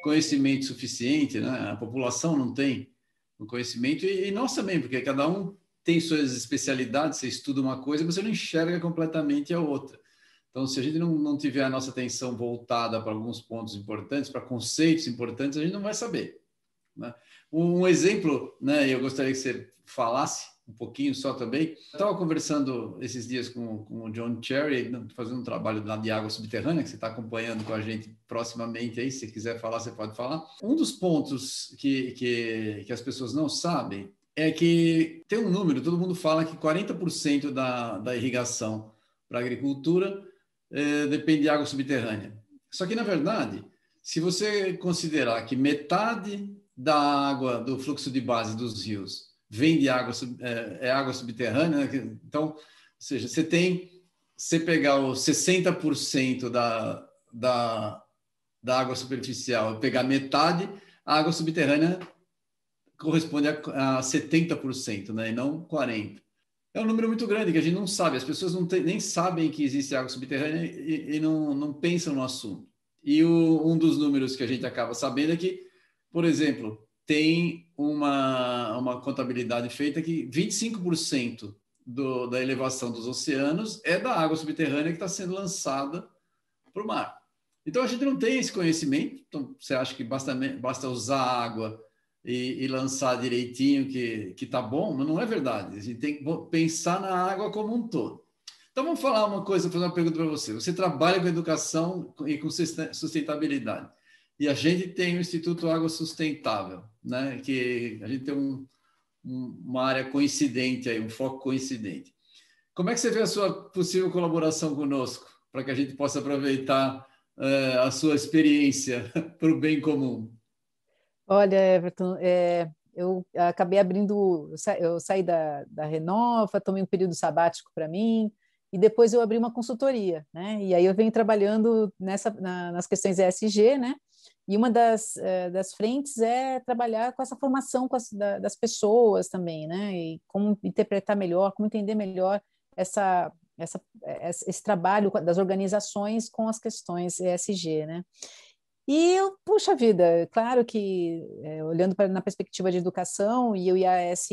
conhecimento suficiente, né? A população não tem o conhecimento e, e nós também, porque cada um tem suas especialidades, você estuda uma coisa, você não enxerga completamente a outra. Então, se a gente não, não tiver a nossa atenção voltada para alguns pontos importantes, para conceitos importantes, a gente não vai saber. Né? Um exemplo, né, eu gostaria que você falasse um pouquinho só também. Estava conversando esses dias com, com o John Cherry, fazendo um trabalho lá de água subterrânea, que você está acompanhando com a gente proximamente aí, se quiser falar, você pode falar. Um dos pontos que, que, que as pessoas não sabem é que tem um número, todo mundo fala que 40% da, da irrigação para a agricultura é, depende de água subterrânea. Só que, na verdade, se você considerar que metade da água do fluxo de base dos rios vem de água, é, é água subterrânea, né? então, ou seja, você tem, você pegar os 60% da, da, da água superficial pegar metade, a água subterrânea corresponde a, a 70%, né, e não 40%. É um número muito grande que a gente não sabe, as pessoas não tem, nem sabem que existe água subterrânea e, e não, não pensam no assunto. E o, um dos números que a gente acaba sabendo é que, por exemplo, tem uma, uma contabilidade feita que 25% do, da elevação dos oceanos é da água subterrânea que está sendo lançada para o mar. Então a gente não tem esse conhecimento, então você acha que basta, basta usar água e, e, lançar direitinho que que tá bom, mas não é verdade. A gente tem que pensar na água como um todo. Então vamos falar uma coisa, fazer uma pergunta para você. Você trabalha com educação e com sustentabilidade. E a gente tem o Instituto Água Sustentável, né? Que a gente tem um, um, uma área coincidente aí, um foco coincidente. Como é que você vê a sua possível colaboração conosco para que a gente possa aproveitar é, a sua experiência para o bem comum? Olha, Everton, é, eu acabei abrindo, eu saí da, da Renova, tomei um período sabático para mim, e depois eu abri uma consultoria, né? E aí eu venho trabalhando nessa, na, nas questões ESG, né? E uma das, eh, das frentes é trabalhar com essa formação com as, da, das pessoas também, né? E como interpretar melhor, como entender melhor essa, essa, esse trabalho das organizações com as questões ESG, né? E eu, puxa vida, claro que é, olhando para na perspectiva de educação e o IAS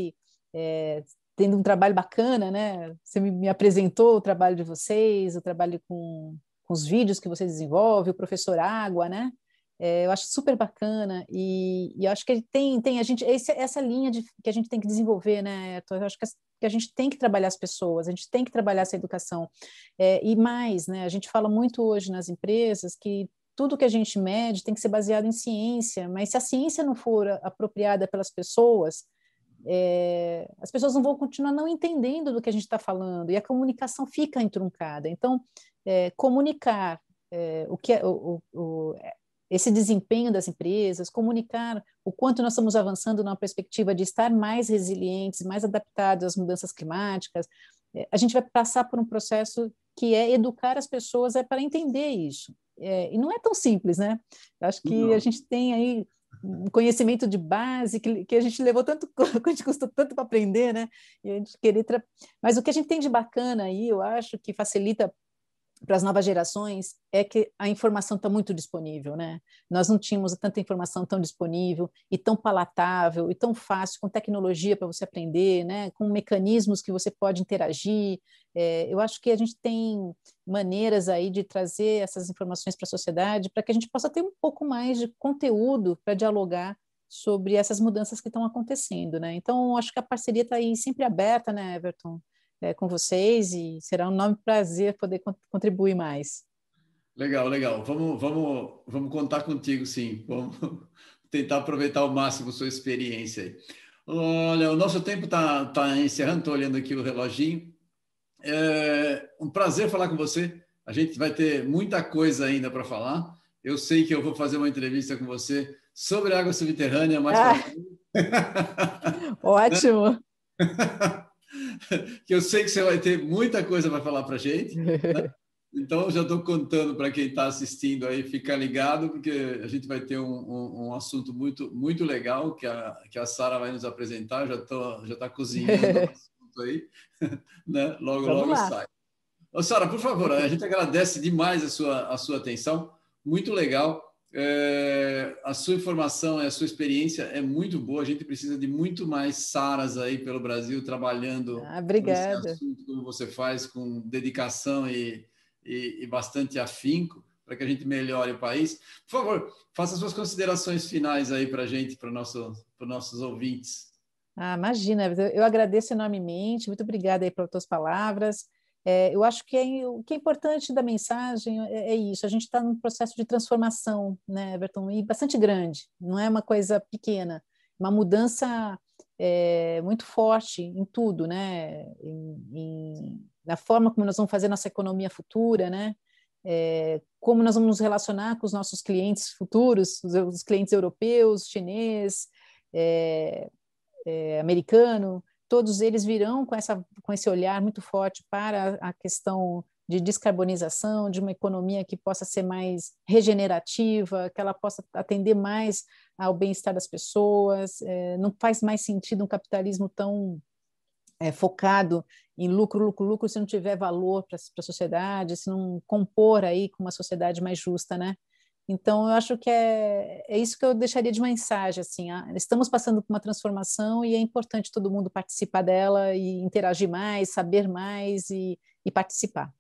é, tendo um trabalho bacana, né? Você me, me, apresentou o trabalho de vocês, o trabalho com, com os vídeos que você desenvolve, o professor Água, né? É, eu acho super bacana e, e acho que tem, tem a gente esse, essa linha de, que a gente tem que desenvolver, né? Eu acho que a, que a gente tem que trabalhar as pessoas, a gente tem que trabalhar essa educação é, e mais, né? A gente fala muito hoje nas empresas que tudo que a gente mede tem que ser baseado em ciência, mas se a ciência não for apropriada pelas pessoas, é, as pessoas não vão continuar não entendendo do que a gente está falando e a comunicação fica entroncada. Então, é, comunicar é, o que é, o, o, esse desempenho das empresas, comunicar o quanto nós estamos avançando na perspectiva de estar mais resilientes, mais adaptados às mudanças climáticas. É, a gente vai passar por um processo que é educar as pessoas é para entender isso. É, e não é tão simples, né? acho que não. a gente tem aí um conhecimento de base que, que a gente levou tanto, que a gente custou tanto para aprender, né? E a gente querer tra... Mas o que a gente tem de bacana aí, eu acho que facilita para as novas gerações é que a informação está muito disponível, né? Nós não tínhamos tanta informação tão disponível e tão palatável e tão fácil com tecnologia para você aprender, né? Com mecanismos que você pode interagir. É, eu acho que a gente tem maneiras aí de trazer essas informações para a sociedade para que a gente possa ter um pouco mais de conteúdo para dialogar sobre essas mudanças que estão acontecendo, né? Então, acho que a parceria está aí sempre aberta, né, Everton? É, com vocês e será um enorme prazer poder contribuir mais. Legal, legal. Vamos, vamos, vamos contar contigo, sim. Vamos tentar aproveitar ao máximo sua experiência aí. Olha, o nosso tempo está tá encerrando, estou olhando aqui o reloginho. É um prazer falar com você. A gente vai ter muita coisa ainda para falar. Eu sei que eu vou fazer uma entrevista com você sobre água subterrânea mais ah. Ótimo. que eu sei que você vai ter muita coisa para falar para a gente. Né? Então, já estou contando para quem está assistindo aí, ficar ligado, porque a gente vai ter um, um, um, assunto muito, muito legal que a, que a Sara vai nos apresentar. Já está já tá cozinhando o assunto aí, né? logo, Vamos logo lá. sai. Ô, Sara, por favor, a gente agradece demais a sua, a sua atenção, muito legal. É, a sua informação e a sua experiência é muito boa. A gente precisa de muito mais Saras aí pelo Brasil trabalhando ah, obrigada. assunto como você faz, com dedicação e, e, e bastante afinco, para que a gente melhore o país. Por favor, faça suas considerações finais aí para a gente, para nosso, os nossos ouvintes. Ah, imagina, eu agradeço enormemente. Muito obrigada aí pelas tuas palavras. É, eu acho que é, o que é importante da mensagem é, é isso, a gente está num processo de transformação, né, Everton, e bastante grande, não é uma coisa pequena, uma mudança é, muito forte em tudo, né, em, em, na forma como nós vamos fazer nossa economia futura, né, é, como nós vamos nos relacionar com os nossos clientes futuros, os, os clientes europeus, chinês, é, é, americano, todos eles virão com, essa, com esse olhar muito forte para a questão de descarbonização, de uma economia que possa ser mais regenerativa, que ela possa atender mais ao bem-estar das pessoas. É, não faz mais sentido um capitalismo tão é, focado em lucro, lucro, lucro, se não tiver valor para a sociedade, se não compor aí com uma sociedade mais justa, né? Então, eu acho que é, é isso que eu deixaria de mensagem, assim, ah, estamos passando por uma transformação e é importante todo mundo participar dela e interagir mais, saber mais e, e participar.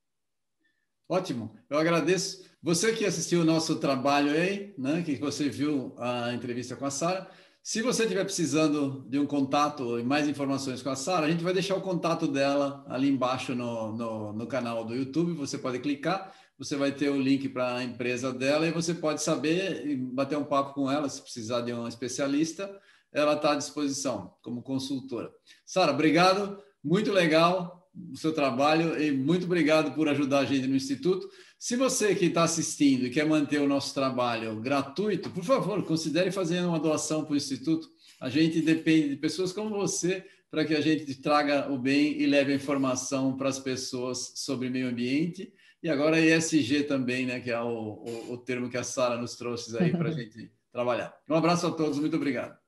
Ótimo, eu agradeço. Você que assistiu o nosso trabalho aí, né, que você viu a entrevista com a Sara, se você estiver precisando de um contato e mais informações com a Sara, a gente vai deixar o contato dela ali embaixo no, no, no canal do YouTube, você pode clicar você vai ter o link para a empresa dela e você pode saber e bater um papo com ela, se precisar de um especialista, ela está à disposição como consultora. Sara, obrigado, muito legal o seu trabalho e muito obrigado por ajudar a gente no Instituto. Se você que está assistindo e quer manter o nosso trabalho gratuito, por favor, considere fazer uma doação para o Instituto. A gente depende de pessoas como você para que a gente traga o bem e leve a informação para as pessoas sobre meio ambiente. E agora ESG também, né, que é o, o, o termo que a Sara nos trouxe aí para a gente trabalhar. Um abraço a todos, muito obrigado.